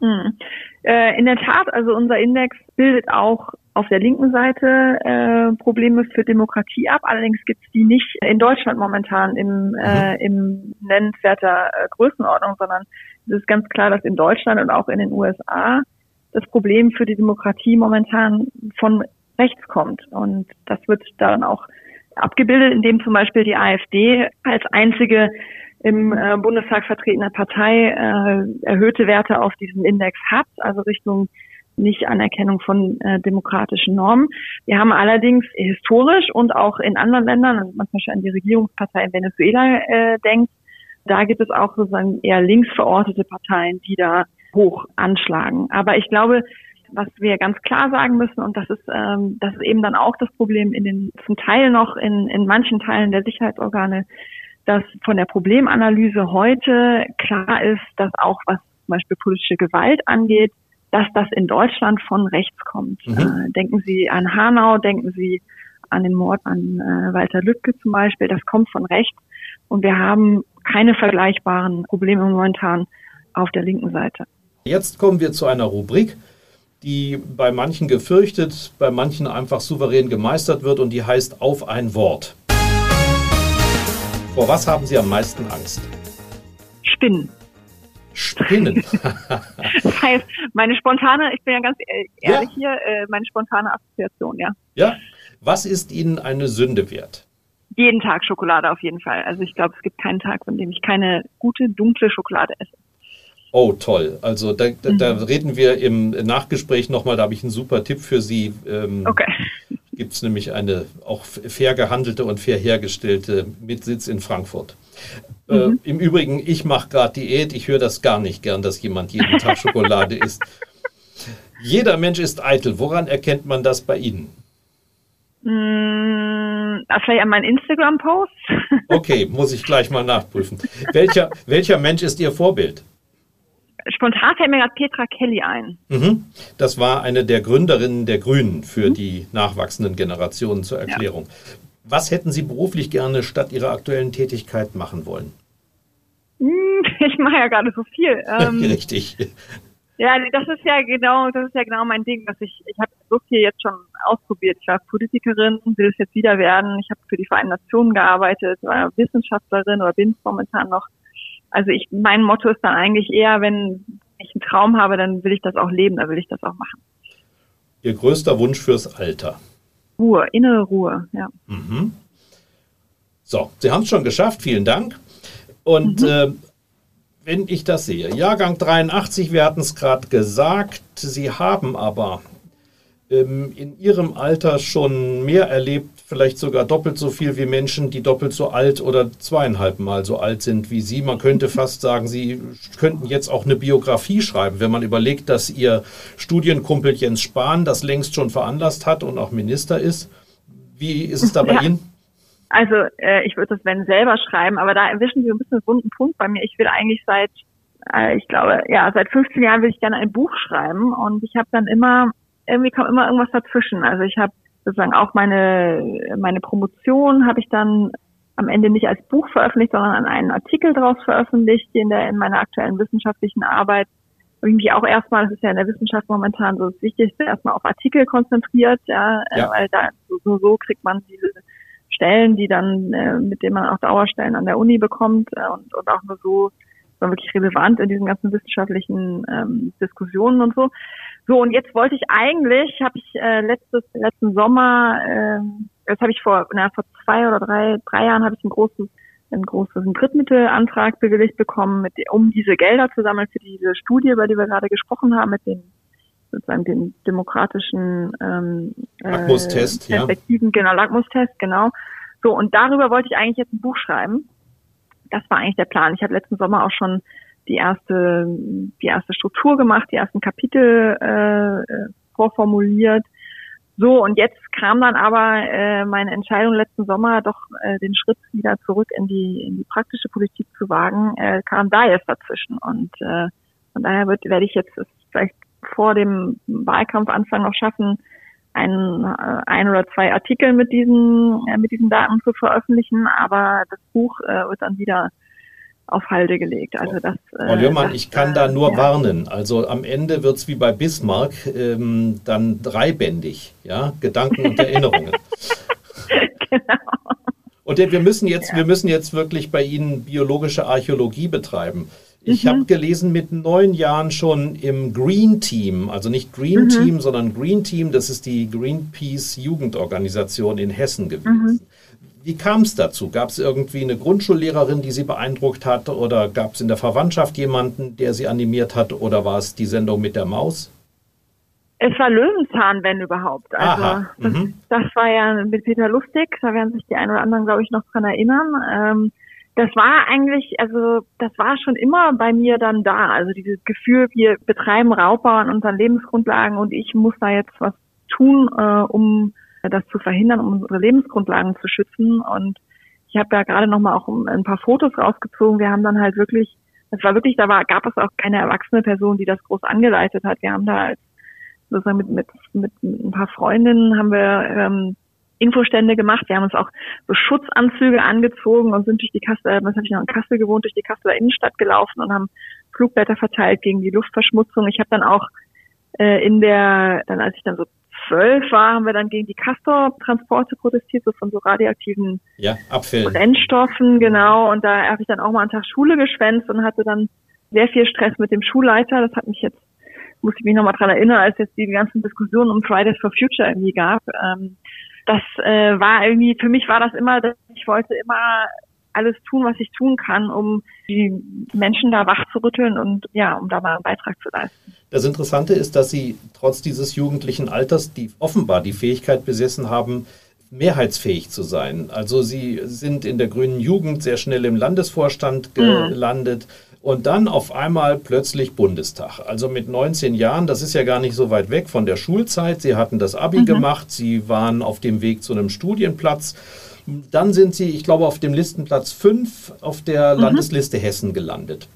[SPEAKER 2] Hm. Äh, in der Tat, also unser Index bildet auch auf der linken Seite äh, Probleme für Demokratie ab. Allerdings gibt es die nicht in Deutschland momentan im, äh, mhm. im nennenswerter äh, Größenordnung, sondern es ist ganz klar, dass in Deutschland und auch in den USA das Problem für die Demokratie momentan von rechts kommt. Und das wird dann auch abgebildet, indem zum Beispiel die AfD als einzige im äh, Bundestag vertretene Partei äh, erhöhte Werte auf diesem Index hat, also Richtung nicht Anerkennung von äh, demokratischen Normen. Wir haben allerdings historisch und auch in anderen Ländern, also man zum Beispiel an die Regierungspartei in Venezuela äh, denkt, da gibt es auch sozusagen eher links verortete Parteien, die da hoch anschlagen. Aber ich glaube, was wir ganz klar sagen müssen, und das ist, ähm, das ist eben dann auch das Problem in den, zum Teil noch in, in manchen Teilen der Sicherheitsorgane, dass von der Problemanalyse heute klar ist, dass auch was zum Beispiel politische Gewalt angeht, dass das in Deutschland von rechts kommt. Mhm. Äh, denken Sie an Hanau, denken Sie an den Mord an äh, Walter Lübcke zum Beispiel, das kommt von rechts. Und wir haben keine vergleichbaren Probleme momentan auf der linken Seite.
[SPEAKER 1] Jetzt kommen wir zu einer Rubrik, die bei manchen gefürchtet, bei manchen einfach souverän gemeistert wird und die heißt Auf ein Wort. Vor was haben Sie am meisten Angst?
[SPEAKER 2] Spinnen.
[SPEAKER 1] Spinnen.
[SPEAKER 2] das heißt, meine spontane, ich bin ja ganz e-, ehrlich ja. hier, äh, meine spontane Assoziation, ja.
[SPEAKER 1] Ja. Was ist Ihnen eine Sünde wert?
[SPEAKER 2] jeden Tag Schokolade auf jeden Fall. Also ich glaube, es gibt keinen Tag, an dem ich keine gute, dunkle Schokolade esse.
[SPEAKER 1] Oh, toll. Also da, da, mhm. da reden wir im Nachgespräch nochmal, da habe ich einen super Tipp für Sie.
[SPEAKER 2] Ähm, okay.
[SPEAKER 1] Gibt es nämlich eine auch fair gehandelte und fair hergestellte mit Sitz in Frankfurt. Äh, mhm. Äh, Im Übrigen, ich mache gerade Diät, ich höre das gar nicht gern, dass jemand jeden Tag Schokolade isst. Jeder Mensch ist eitel. Woran erkennt man das bei Ihnen?
[SPEAKER 2] Mmh, vielleicht an meinen Instagram-Post.
[SPEAKER 1] okay, muss ich gleich mal nachprüfen. Welcher, welcher Mensch ist Ihr Vorbild?
[SPEAKER 2] Spontan fällt mir gerade Petra Kelly ein.
[SPEAKER 1] Mhm. Das war eine der Gründerinnen der Grünen für mhm. die nachwachsenden Generationen zur Erklärung. Ja. Was hätten Sie beruflich gerne statt Ihrer aktuellen Tätigkeit machen wollen?
[SPEAKER 2] Hm, ich mache ja gerade so viel.
[SPEAKER 1] Ähm, Richtig.
[SPEAKER 2] Ja, das ist ja genau, das ist ja genau mein Ding, dass ich, ich habe so viel jetzt schon ausprobiert. Ich war Politikerin, will es jetzt wieder werden. Ich habe für die Vereinten Nationen gearbeitet, war Wissenschaftlerin oder bin es momentan noch. Also ich, mein Motto ist dann eigentlich eher, wenn ich einen Traum habe, dann will ich das auch leben, dann will ich das auch machen.
[SPEAKER 1] Ihr größter Wunsch fürs Alter?
[SPEAKER 2] Ruhe, innere Ruhe, ja.
[SPEAKER 1] Mhm. So, Sie haben es schon geschafft, vielen Dank. Und mhm. äh, wenn ich das sehe, Jahrgang 83, wir hatten es gerade gesagt, Sie haben aber ähm, in Ihrem Alter schon mehr erlebt, vielleicht sogar doppelt so viel wie Menschen, die doppelt so alt oder zweieinhalb Mal so alt sind wie Sie. Man könnte fast sagen, Sie könnten jetzt auch eine Biografie schreiben, wenn man überlegt, dass Ihr Studienkumpel Jens Spahn das längst schon veranlasst hat und auch Minister ist. Wie ist es da bei ja. Ihnen?
[SPEAKER 2] Also äh, ich würde das wenn selber schreiben, aber da erwischen Sie ein bisschen einen wunden Punkt bei mir. Ich will eigentlich seit, äh, ich glaube, ja, seit 15 Jahren will ich gerne ein Buch schreiben und ich habe dann immer, irgendwie kommt immer irgendwas dazwischen. Also ich habe sozusagen auch meine meine Promotion habe ich dann am Ende nicht als Buch veröffentlicht, sondern an einen Artikel daraus veröffentlicht in der in meiner aktuellen wissenschaftlichen Arbeit. Habe ich mich auch erstmal, das ist ja in der Wissenschaft momentan so das Wichtigste, erstmal auf Artikel konzentriert, ja, ja. Äh, weil da so, so kriegt man diese Stellen, die dann, äh, mit denen man auch Dauerstellen an der Uni bekommt äh, und, und auch nur so war wirklich relevant in diesen ganzen wissenschaftlichen ähm, Diskussionen und so. So, und jetzt wollte ich eigentlich, habe ich äh, letztes, letzten Sommer, äh, das habe ich vor, na, vor zwei oder drei, drei Jahren habe ich ein großes, ein großes Drittmittelantrag bewilligt bekommen, mit, um diese Gelder zu sammeln für diese Studie, über die wir gerade gesprochen haben, mit den sozusagen den demokratischen ähm,
[SPEAKER 1] äh, Lackmustest,
[SPEAKER 2] Perspektiven, ja. genau, Lackmustest, genau. So, und darüber wollte ich eigentlich jetzt ein Buch schreiben. Das war eigentlich der Plan. Ich habe letzten Sommer auch schon die erste, die erste Struktur gemacht, die ersten Kapitel äh, äh, vorformuliert. So, und jetzt kam dann aber äh, meine Entscheidung letzten Sommer, doch äh, den Schritt wieder zurück in die, in die praktische Politik zu wagen, äh, kam da jetzt dazwischen. Und äh, von daher wird, werde ich jetzt vielleicht vor dem Wahlkampfanfang noch schaffen, ein, äh, ein oder zwei Artikel mit diesen, äh, mit diesen Daten zu veröffentlichen, aber das Buch äh, wird dann wieder auf Halde gelegt. Also das,
[SPEAKER 1] äh, Frau Lührmann, ich kann da nur ja. warnen. Also am Ende wird es wie bei Bismarck ähm, dann dreibändig, ja, Gedanken und Erinnerungen. genau. Und wir müssen jetzt, ja. wir müssen jetzt wirklich bei Ihnen biologische Archäologie betreiben. Ich mhm. habe gelesen, mit neun Jahren schon im Green Team, also nicht Green mhm. Team, sondern Green Team, das ist die Greenpeace Jugendorganisation in Hessen gewesen. Mhm. Wie kam es dazu? Gab es irgendwie eine Grundschullehrerin, die Sie beeindruckt hat? Oder gab es in der Verwandtschaft jemanden, der Sie animiert hat? Oder war es die Sendung mit der Maus?
[SPEAKER 2] Es war Löwenzahn, wenn überhaupt. Also das, mhm. das, war ja mit Peter Lustig, da werden sich die einen oder anderen, glaube ich, noch dran erinnern. Ähm, das war eigentlich, also das war schon immer bei mir dann da. Also dieses Gefühl, wir betreiben Raubbau an unseren Lebensgrundlagen und ich muss da jetzt was tun, äh, um das zu verhindern, um unsere Lebensgrundlagen zu schützen. Und ich habe ja gerade noch mal auch ein paar Fotos rausgezogen. Wir haben dann halt wirklich, das war wirklich, da war, gab es auch keine erwachsene Person, die das groß angeleitet hat. Wir haben da als sozusagen mit, mit, mit ein paar Freundinnen haben wir ähm, Infostände gemacht. Wir haben uns auch so Schutzanzüge angezogen und sind durch die Kassel, was habe ich noch in Kassel gewohnt, durch die Kasseler Innenstadt gelaufen und haben Flugblätter verteilt gegen die Luftverschmutzung. Ich habe dann auch äh, in der, dann als ich dann so zwölf war, haben wir dann gegen die Castor-Transporte protestiert, so von so radioaktiven
[SPEAKER 1] ja,
[SPEAKER 2] Brennstoffen, genau. Und da habe ich dann auch mal einen Tag Schule geschwänzt und hatte dann sehr viel Stress mit dem Schulleiter. Das hat mich jetzt, muss ich mich nochmal dran erinnern, als jetzt die ganzen Diskussionen um Fridays for Future irgendwie gab. Ähm, das äh, war irgendwie, für mich war das immer, ich wollte immer alles tun, was ich tun kann, um die Menschen da wach zu rütteln und ja, um da mal einen Beitrag zu leisten.
[SPEAKER 1] Das Interessante ist, dass Sie trotz dieses jugendlichen Alters, die offenbar die Fähigkeit besessen haben, mehrheitsfähig zu sein. Also Sie sind in der grünen Jugend sehr schnell im Landesvorstand hm. gelandet. Mhm und dann auf einmal plötzlich Bundestag. Also mit 19 Jahren, das ist ja gar nicht so weit weg von der Schulzeit. Sie hatten das Abi mhm. gemacht, Sie waren auf dem Weg zu einem Studienplatz. Dann sind Sie, ich glaube, auf dem Listenplatz 5 auf der mhm. Landesliste Hessen gelandet.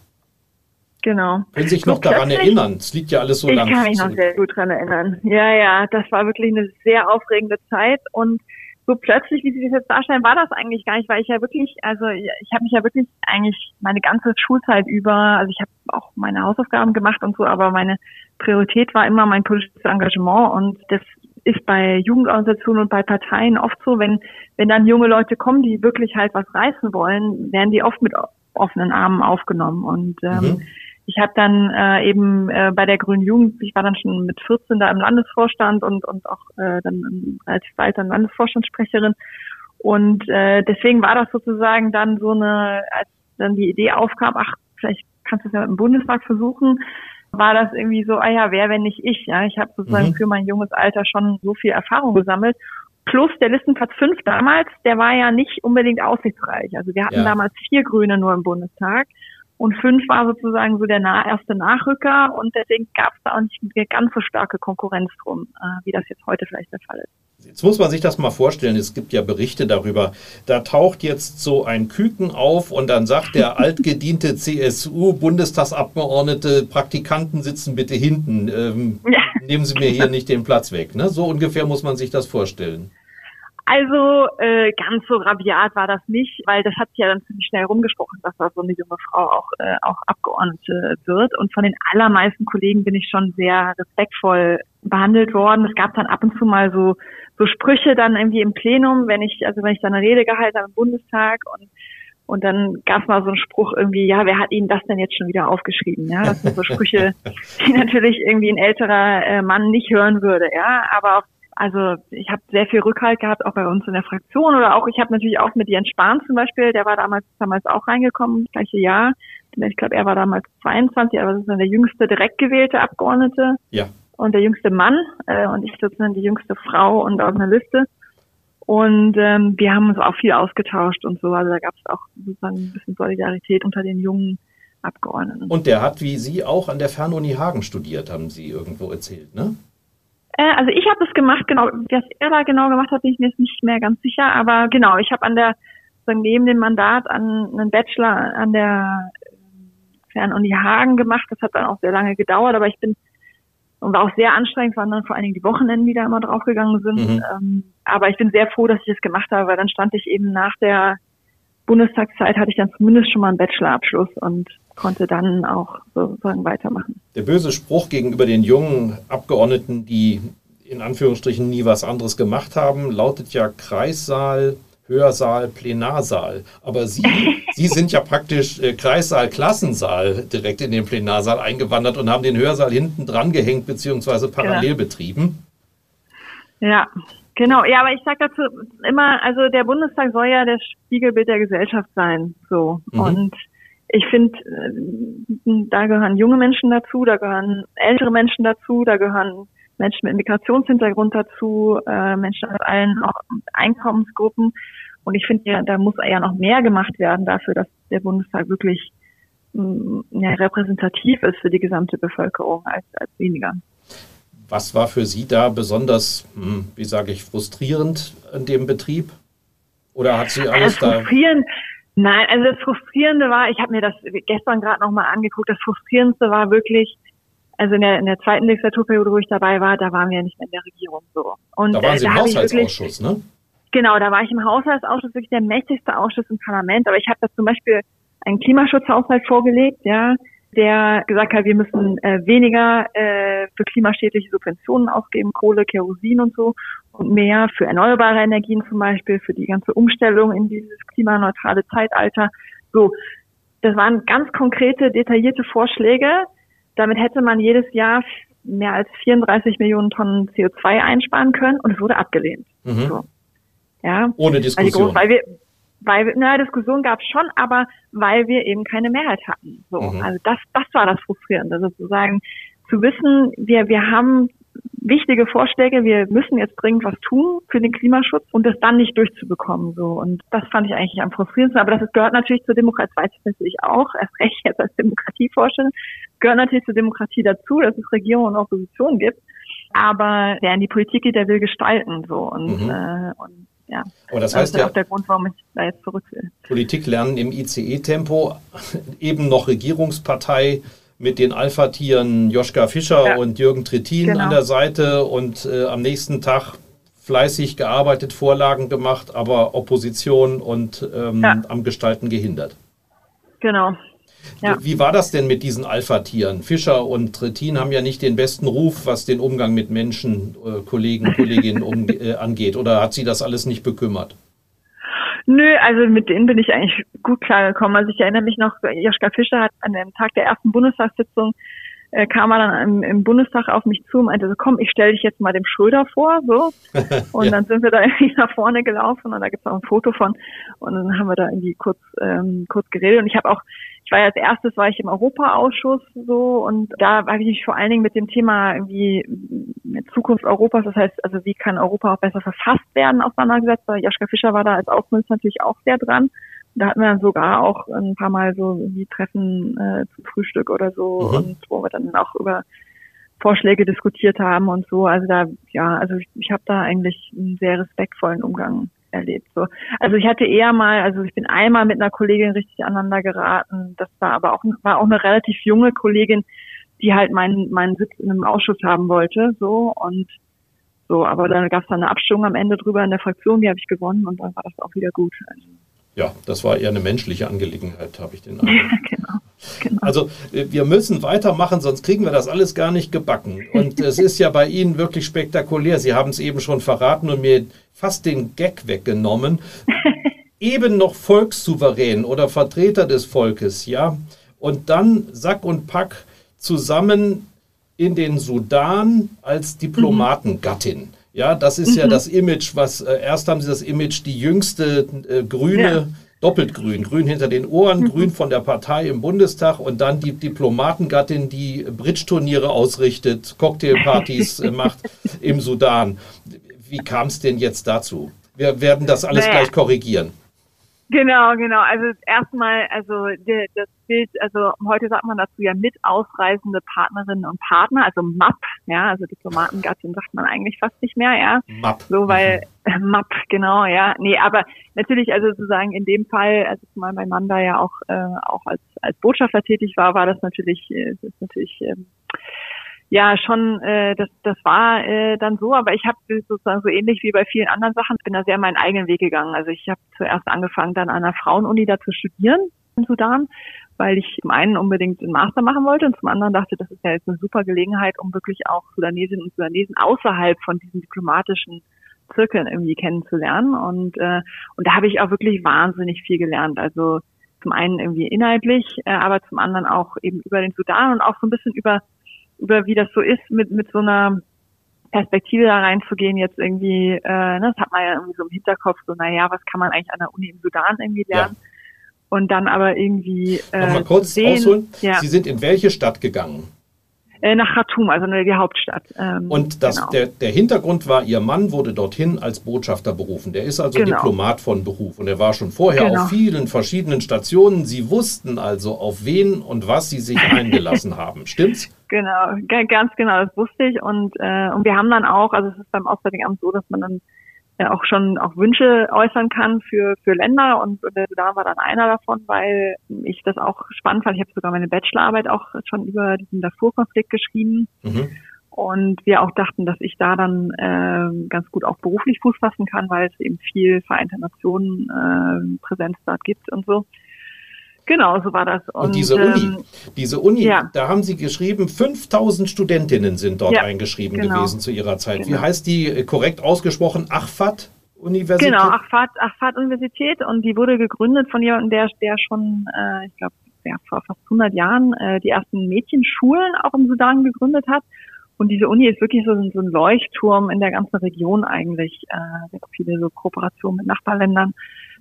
[SPEAKER 2] Genau.
[SPEAKER 1] Können Sie sich noch daran erinnern? Es liegt ja alles so lange.
[SPEAKER 2] Ich kann mich noch sehr gut daran erinnern. Ja, ja, das war wirklich eine sehr aufregende Zeit und so plötzlich, wie Sie das jetzt darstellen, war das eigentlich gar nicht, weil ich ja wirklich, also ich habe mich ja wirklich eigentlich meine ganze Schulzeit über, also ich habe auch meine Hausaufgaben gemacht und so, aber meine Priorität war immer mein politisches Engagement und das ist bei Jugendorganisationen und bei Parteien oft so, wenn wenn dann junge Leute kommen, die wirklich halt was reißen wollen, werden die oft mit offenen Armen aufgenommen und ähm, mhm ich habe dann äh, eben äh, bei der Grünen Jugend, ich war dann schon mit 14 da im Landesvorstand und, und auch äh, dann relativ bald dann Landesvorstandssprecherin. Und äh, deswegen war das sozusagen dann so eine, als dann die Idee aufkam, ach, vielleicht kannst du es ja dem Bundestag versuchen, war das irgendwie so, ah ja, wer, wenn nicht ich? Ja, ich habe sozusagen mhm. für mein junges Alter schon so viel Erfahrung gesammelt. Plus der Listenplatz 5 damals, der war ja nicht unbedingt aussichtsreich. Also wir hatten ja. damals vier Grüne nur im Bundestag. Und fünf war sozusagen so der erste Nachrücker und deswegen gab es da auch nicht mehr ganz so starke Konkurrenz drum, äh, wie das jetzt heute vielleicht der Fall ist.
[SPEAKER 1] Jetzt muss man sich das mal vorstellen, es gibt ja Berichte darüber. Da taucht jetzt so ein Küken auf und dann sagt der altgediente CSU-Bundestagsabgeordnete, Praktikanten sitzen bitte hinten. Ähm, ja. Nehmen Sie mir hier nicht den Platz weg. Ne? So ungefähr muss man sich das vorstellen.
[SPEAKER 2] Also äh, ganz so rabiat war das nicht, weil das hat sich ja dann ziemlich schnell rumgesprochen, dass da so eine junge Frau auch, äh, auch Abgeordnete wird. Und von den allermeisten Kollegen bin ich schon sehr respektvoll behandelt worden. Es gab dann ab und zu mal so, so Sprüche dann irgendwie im Plenum, wenn ich, also wenn ich dann eine Rede gehalten habe im Bundestag und und dann gab es mal so einen Spruch irgendwie, ja, wer hat Ihnen das denn jetzt schon wieder aufgeschrieben? Ja, das sind so Sprüche, die natürlich irgendwie ein älterer äh, Mann nicht hören würde. Ja, aber auf also ich habe sehr viel Rückhalt gehabt, auch bei uns in der Fraktion oder auch, ich habe natürlich auch mit Jens Spahn zum Beispiel, der war damals, damals auch reingekommen, das gleiche Jahr. Ich glaube, er war damals 22, aber das ist dann der jüngste direkt gewählte Abgeordnete.
[SPEAKER 1] Ja.
[SPEAKER 2] Und der jüngste Mann äh, und ich sozusagen die jüngste Frau und auf einer Liste. Und ähm, wir haben uns auch viel ausgetauscht und so. Also da gab es auch sozusagen ein bisschen Solidarität unter den jungen Abgeordneten.
[SPEAKER 1] Und der hat wie Sie auch an der Fernuni Hagen studiert, haben Sie irgendwo erzählt, ne?
[SPEAKER 2] Äh, also ich habe das gemacht, genau. Was er da genau gemacht hat, bin ich mir jetzt nicht mehr ganz sicher. Aber genau, ich habe an der, sagen, neben dem Mandat an einen Bachelor an der ähm, Fernuni Hagen gemacht. Das hat dann auch sehr lange gedauert, aber ich bin und war auch sehr anstrengend, waren dann vor allen Dingen die Wochenenden, die da immer draufgegangen sind. Mhm. Ähm, aber ich bin sehr froh, dass ich das gemacht habe, weil dann stand ich eben nach der Bundestagszeit hatte ich dann zumindest schon mal einen Bachelorabschluss und konnte dann auch sozusagen weitermachen.
[SPEAKER 1] Der böse Spruch gegenüber den jungen Abgeordneten, die in Anführungsstrichen nie was anderes gemacht haben, lautet ja Kreissaal, Hörsaal, Plenarsaal. Aber Sie, Sie sind ja praktisch äh, Kreissaal, Klassensaal direkt in den Plenarsaal eingewandert und haben den Hörsaal hinten dran gehängt beziehungsweise parallel ja. betrieben.
[SPEAKER 2] Ja, genau. Ja, aber ich sage dazu immer, also der Bundestag soll ja das Spiegelbild der Gesellschaft sein. So. Mhm. Und ich finde, äh, da gehören junge Menschen dazu, da gehören ältere Menschen dazu, da gehören Menschen mit Migrationshintergrund dazu, äh, Menschen aus allen auch Einkommensgruppen. Und ich finde, ja, da muss ja noch mehr gemacht werden dafür, dass der Bundestag wirklich mh, mm, ja, repräsentativ ist für die gesamte Bevölkerung als, als weniger.
[SPEAKER 1] Was war für Sie da besonders, hm, wie sage ich, frustrierend in dem Betrieb? Oder hat Sie alles
[SPEAKER 2] da? Frustrierend, Nein, also das Frustrierende war, ich habe mir das gestern gerade nochmal angeguckt, das Frustrierendste war wirklich, also in der, in der zweiten Legislaturperiode, wo ich dabei war, da waren wir nicht mehr in der Regierung so.
[SPEAKER 1] Und, da waren Sie äh, im Haushaltsausschuss, ne?
[SPEAKER 2] Genau, da war ich im Haushaltsausschuss, wirklich der mächtigste Ausschuss im Parlament. Aber ich habe da zum Beispiel einen Klimaschutzhaushalt vorgelegt, ja, der gesagt hat, wir müssen äh, weniger äh, für klimaschädliche Subventionen ausgeben, Kohle, Kerosin und so, und mehr für erneuerbare Energien zum Beispiel, für die ganze Umstellung in dieses klimaneutrale Zeitalter. So, das waren ganz konkrete, detaillierte Vorschläge. Damit hätte man jedes Jahr mehr als 34 Millionen Tonnen CO2 einsparen können und es wurde abgelehnt. Mhm. So.
[SPEAKER 1] Ja. Ohne Diskussion.
[SPEAKER 2] Also weil wir, weil na Diskussion gab es schon, aber weil wir eben keine Mehrheit hatten. So, mhm. also das, das war das Frustrierende, sozusagen zu wissen, wir, wir haben wichtige Vorschläge, wir müssen jetzt dringend was tun für den Klimaschutz und das dann nicht durchzubekommen. So. Und das fand ich eigentlich am frustrierendsten. Aber das gehört natürlich zur Demokratie, das weiß ich natürlich auch, erst recht jetzt als Demokratieforscherin, gehört natürlich zur Demokratie dazu, dass es Regierung und Opposition gibt. Aber wer in die Politik geht, der will gestalten. So. Und, mhm. äh, und ja,
[SPEAKER 1] Aber das, heißt
[SPEAKER 2] ist
[SPEAKER 1] ja
[SPEAKER 2] auch der Grund, warum ich da jetzt zurück will.
[SPEAKER 1] Politik lernen im ICE-Tempo, eben noch Regierungspartei mit den Alpha-Tieren Joschka Fischer ja. und Jürgen Trittin genau. an der Seite und äh, am nächsten Tag fleißig gearbeitet, Vorlagen gemacht, aber Opposition und ähm, ja. am Gestalten gehindert.
[SPEAKER 2] Genau.
[SPEAKER 1] Ja. Wie war das denn mit diesen Alpha-Tieren? Fischer und Trittin haben ja nicht den besten Ruf, was den Umgang mit Menschen, äh, Kollegen, Kolleginnen um, äh, angeht. Oder hat sie das alles nicht bekümmert?
[SPEAKER 2] Nö, also mit denen bin ich eigentlich gut klargekommen. Also ich erinnere mich noch, Joschka Fischer hat an dem Tag der ersten Bundestagssitzung äh, kam er dann im, im, Bundestag auf mich zu und meinte so, komm, ich stelle dich jetzt mal dem Schröder vor, so. Und ja. dann sind wir da irgendwie nach vorne gelaufen und da gibt's auch ein Foto von und dann haben wir da irgendwie kurz, ähm, kurz geredet und ich habe auch ich war ja als erstes war ich im Europaausschuss so und da habe ich mich vor allen Dingen mit dem Thema irgendwie Zukunft Europas, das heißt, also wie kann Europa auch besser verfasst werden, auseinandergesetzt. Joschka Fischer war da als Außenminister natürlich auch sehr dran. Da hatten wir dann sogar auch ein paar Mal so irgendwie Treffen äh, zum Frühstück oder so mhm. und wo wir dann auch über Vorschläge diskutiert haben und so. Also da, ja, also ich, ich habe da eigentlich einen sehr respektvollen Umgang erlebt. So. Also ich hatte eher mal, also ich bin einmal mit einer Kollegin richtig aneinander geraten. Das war aber auch, war auch eine relativ junge Kollegin, die halt meinen, meinen Sitz in einem Ausschuss haben wollte. So und so, aber dann gab es dann eine Abstimmung am Ende drüber in der Fraktion, die habe ich gewonnen und dann war das auch wieder gut. Also,
[SPEAKER 1] ja, das war eher eine menschliche Angelegenheit, habe ich den Eindruck. Ja, genau, genau. Also äh, wir müssen weitermachen, sonst kriegen wir das alles gar nicht gebacken. Und es ist ja bei Ihnen wirklich spektakulär. Sie haben es eben schon verraten und mir fast den Gag weggenommen. eben noch Volkssouverän oder Vertreter des Volkes, ja. Und dann Sack und Pack zusammen in den Sudan als Diplomatengattin. Ja, das ist mhm. ja das Image, was äh, erst haben sie das Image, die jüngste äh, grüne, ja. doppelt grün, grün hinter den Ohren, mhm. grün von der Partei im Bundestag und dann die Diplomatengattin, die Bridge-Turniere ausrichtet, Cocktailpartys äh, macht im Sudan. Wie kam es denn jetzt dazu? Wir werden das alles naja. gleich korrigieren.
[SPEAKER 2] Genau, genau. Also erstmal, also das Bild, also heute sagt man dazu ja mit ausreisende Partnerinnen und Partner, also MAP, ja, also Diplomatengattin sagt man eigentlich fast nicht mehr, ja. MAP. So, weil äh, MAP, genau, ja. Nee, aber natürlich, also sozusagen in dem Fall, als mal mein Mann da ja auch äh, auch als als Botschafter tätig war, war das natürlich, äh, das ist natürlich ähm, ja schon, äh, das, das war äh, dann so, aber ich habe sozusagen so ähnlich wie bei vielen anderen Sachen, bin da sehr meinen eigenen Weg gegangen. Also ich habe zuerst angefangen, dann an einer Frauenuni da zu studieren im Sudan, weil ich zum einen unbedingt einen Master machen wollte und zum anderen dachte, das ist ja jetzt eine super Gelegenheit, um wirklich auch Sudanesinnen und Sudanesen außerhalb von diesen diplomatischen Zirkeln irgendwie kennenzulernen. Und, äh, und da habe ich auch wirklich wahnsinnig viel gelernt. Also zum einen irgendwie inhaltlich, äh, aber zum anderen auch eben über den Sudan und auch so ein bisschen über über wie das so ist, mit, mit so einer Perspektive da reinzugehen, jetzt irgendwie, äh, ne, das hat man ja irgendwie so im Hinterkopf, so, naja, was kann man eigentlich an der Uni im Sudan irgendwie lernen? Ja. Und dann aber irgendwie.
[SPEAKER 1] Äh, Nochmal kurz sehen, ausholen. Ja. Sie sind in welche Stadt gegangen?
[SPEAKER 2] Äh, nach Khartoum, also die Hauptstadt.
[SPEAKER 1] Ähm, und das, genau. der, der Hintergrund war, Ihr Mann wurde dorthin als Botschafter berufen. Der ist also genau. Diplomat von Beruf und er war schon vorher genau. auf vielen verschiedenen Stationen. Sie wussten also, auf wen und was Sie sich eingelassen haben. Stimmt's?
[SPEAKER 2] Genau, ganz genau, das wusste ich. Und, äh, und wir haben dann auch, also es ist beim Auswärtigen Amt so, dass man dann ja auch schon auch Wünsche äußern kann für, für Länder und der Sudan war dann einer davon, weil ich das auch spannend fand. Ich habe sogar meine Bachelorarbeit auch schon über diesen Darfur-Konflikt geschrieben. Mhm. Und wir auch dachten, dass ich da dann äh, ganz gut auch beruflich Fuß fassen kann, weil es eben viel Vereinte Nationen äh, Präsenz dort gibt und so. Genau, so war das.
[SPEAKER 1] Und, und diese Uni, ähm, diese Uni, ja. da haben Sie geschrieben, 5000 Studentinnen sind dort ja, eingeschrieben genau. gewesen zu Ihrer Zeit. Genau. Wie heißt die äh, korrekt ausgesprochen? Achfat Universität?
[SPEAKER 2] Genau, Achfat, Achfat Universität und die wurde gegründet von jemandem, der, der schon, äh, ich glaube, ja, vor fast 100 Jahren äh, die ersten Mädchenschulen auch im Sudan gegründet hat. Und diese Uni ist wirklich so, so ein Leuchtturm in der ganzen Region eigentlich. Äh, viele so Kooperationen mit Nachbarländern,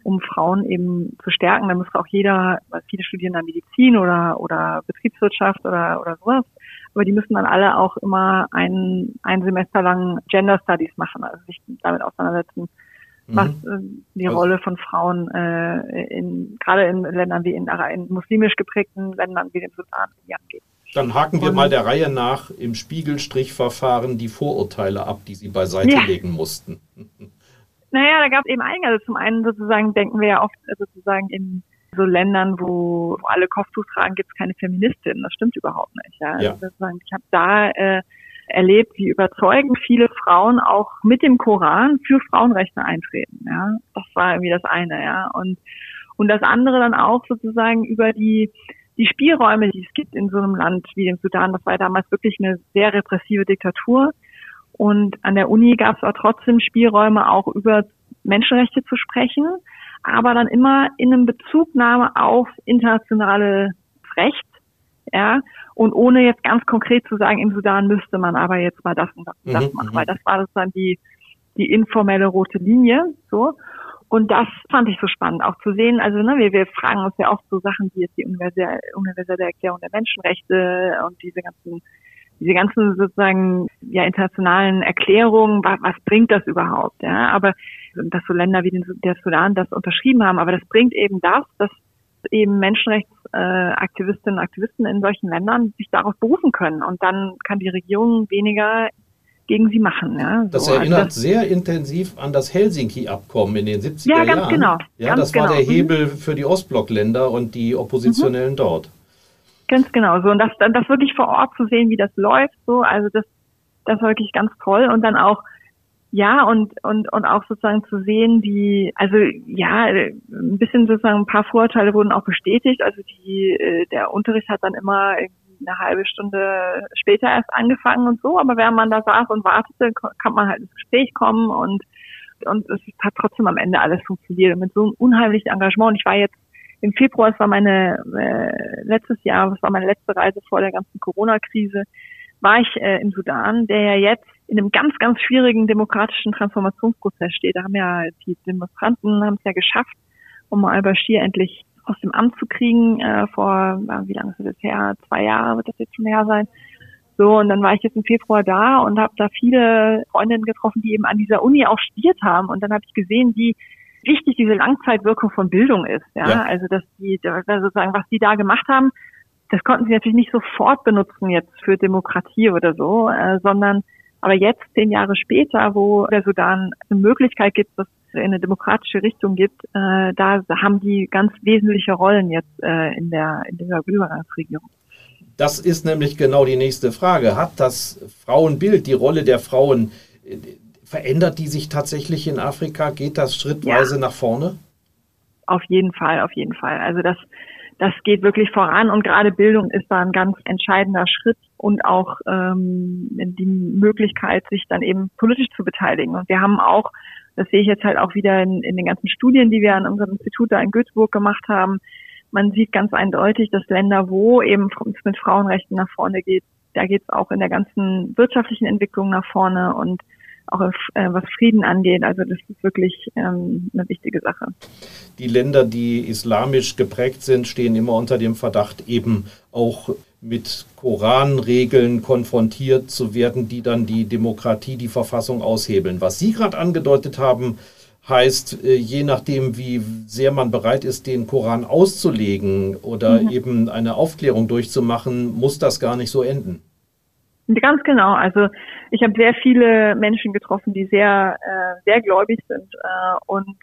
[SPEAKER 2] um Frauen eben zu stärken. Da muss auch jeder, weil viele studieren dann Medizin oder, oder Betriebswirtschaft oder, oder sowas. Aber die müssen dann alle auch immer ein, ein Semester lang Gender Studies machen, also sich damit auseinandersetzen, mhm. was äh, die also, Rolle von Frauen äh, in, gerade in Ländern wie in, in muslimisch geprägten Ländern wie dem Sudan angeht.
[SPEAKER 1] Dann haken wir mal der Reihe nach im Spiegelstrichverfahren die Vorurteile ab, die Sie beiseite ja. legen mussten.
[SPEAKER 2] Naja, da gab es eben einige. Also zum einen sozusagen denken wir ja oft äh, sozusagen in so Ländern, wo, wo alle Kopftuch tragen, gibt es keine Feministin. Das stimmt überhaupt nicht. Ja. ja. Also ich habe da äh, erlebt, wie überzeugend viele Frauen auch mit dem Koran für Frauenrechte eintreten. Ja, das war irgendwie das eine. Ja, und und das andere dann auch sozusagen über die die Spielräume, die es gibt in so einem Land wie dem Sudan, das war damals wirklich eine sehr repressive Diktatur. Und an der Uni gab es auch trotzdem Spielräume, auch über Menschenrechte zu sprechen, aber dann immer in einem Bezugnahme auf internationales Recht, ja, und ohne jetzt ganz konkret zu sagen, im Sudan müsste man aber jetzt mal das und das, und das mhm, machen, mhm. weil das war sozusagen die, die informelle rote Linie, so. Und das fand ich so spannend, auch zu sehen. Also ne, wir, wir fragen uns ja oft so Sachen wie jetzt die universelle, universelle Erklärung der Menschenrechte und diese ganzen diese ganzen sozusagen ja internationalen Erklärungen, was, was bringt das überhaupt? Ja, aber dass so Länder wie den, der Sudan das unterschrieben haben, aber das bringt eben das, dass eben Menschenrechtsaktivistinnen und Aktivisten in solchen Ländern sich darauf berufen können und dann kann die Regierung weniger gegen sie machen. Ja,
[SPEAKER 1] so. Das erinnert also das, sehr intensiv an das Helsinki-Abkommen in den 70er
[SPEAKER 2] ja,
[SPEAKER 1] ganz Jahren.
[SPEAKER 2] Genau,
[SPEAKER 1] ja, ganz das war genau. der Hebel für die Ostblockländer und die Oppositionellen mhm. dort.
[SPEAKER 2] Ganz genau so. Und das, das wirklich vor Ort zu sehen, wie das läuft, so, also das, das war wirklich ganz toll. Und dann auch, ja, und, und, und auch sozusagen zu sehen, wie, also ja, ein bisschen sozusagen ein paar Vorurteile wurden auch bestätigt. Also die, äh, der Unterricht hat dann immer eine halbe Stunde später erst angefangen und so, aber während man da saß und wartete, kann man halt ins Gespräch kommen und und es hat trotzdem am Ende alles funktioniert und mit so einem unheimlichen Engagement. Und ich war jetzt im Februar, es war meine äh, letztes Jahr, es war meine letzte Reise vor der ganzen Corona-Krise, war ich äh, im Sudan, der ja jetzt in einem ganz, ganz schwierigen demokratischen Transformationsprozess steht. Da haben ja die Demonstranten haben es ja geschafft, um al-Bashir endlich aus dem Amt zu kriegen, äh, vor, äh, wie lange ist das her? Zwei Jahre wird das jetzt schon her sein. So, und dann war ich jetzt im Februar da und habe da viele Freundinnen getroffen, die eben an dieser Uni auch studiert haben. Und dann habe ich gesehen, wie wichtig diese Langzeitwirkung von Bildung ist. Ja, ja. also dass die sozusagen, was die da gemacht haben, das konnten sie natürlich nicht sofort benutzen jetzt für Demokratie oder so, äh, sondern aber jetzt, zehn Jahre später, wo der Sudan eine Möglichkeit gibt, dass es in eine demokratische Richtung gibt, äh, da haben die ganz wesentliche Rollen jetzt äh, in der in dieser Übergangsregierung.
[SPEAKER 1] Das ist nämlich genau die nächste Frage. Hat das Frauenbild, die Rolle der Frauen Verändert die sich tatsächlich in Afrika? Geht das schrittweise ja. nach vorne?
[SPEAKER 2] Auf jeden Fall, auf jeden Fall. Also das, das geht wirklich voran und gerade Bildung ist da ein ganz entscheidender Schritt und auch ähm, die Möglichkeit, sich dann eben politisch zu beteiligen. Und wir haben auch, das sehe ich jetzt halt auch wieder in, in den ganzen Studien, die wir an unserem Institut da in Göteborg gemacht haben, man sieht ganz eindeutig, dass Länder, wo eben es mit Frauenrechten nach vorne geht, da geht es auch in der ganzen wirtschaftlichen Entwicklung nach vorne und auch äh, was Frieden angeht. Also das ist wirklich ähm, eine wichtige Sache.
[SPEAKER 1] Die Länder, die islamisch geprägt sind, stehen immer unter dem Verdacht, eben auch mit Koranregeln konfrontiert zu werden, die dann die Demokratie, die Verfassung aushebeln. Was Sie gerade angedeutet haben, heißt, äh, je nachdem, wie sehr man bereit ist, den Koran auszulegen oder mhm. eben eine Aufklärung durchzumachen, muss das gar nicht so enden.
[SPEAKER 2] Ganz genau. Also ich habe sehr viele Menschen getroffen, die sehr, äh, sehr gläubig sind äh, und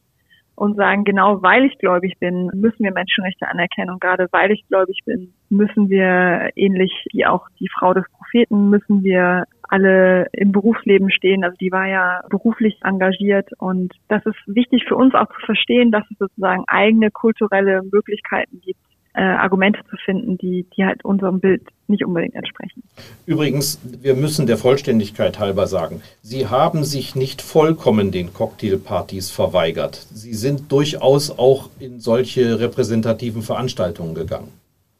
[SPEAKER 2] und sagen, genau weil ich gläubig bin, müssen wir Menschenrechte anerkennen und gerade weil ich gläubig bin, müssen wir ähnlich wie auch die Frau des Propheten, müssen wir alle im Berufsleben stehen. Also die war ja beruflich engagiert und das ist wichtig für uns auch zu verstehen, dass es sozusagen eigene kulturelle Möglichkeiten gibt, äh, Argumente zu finden, die, die halt unserem Bild nicht unbedingt entsprechen.
[SPEAKER 1] Übrigens, wir müssen der Vollständigkeit halber sagen, Sie haben sich nicht vollkommen den Cocktailpartys verweigert. Sie sind durchaus auch in solche repräsentativen Veranstaltungen gegangen.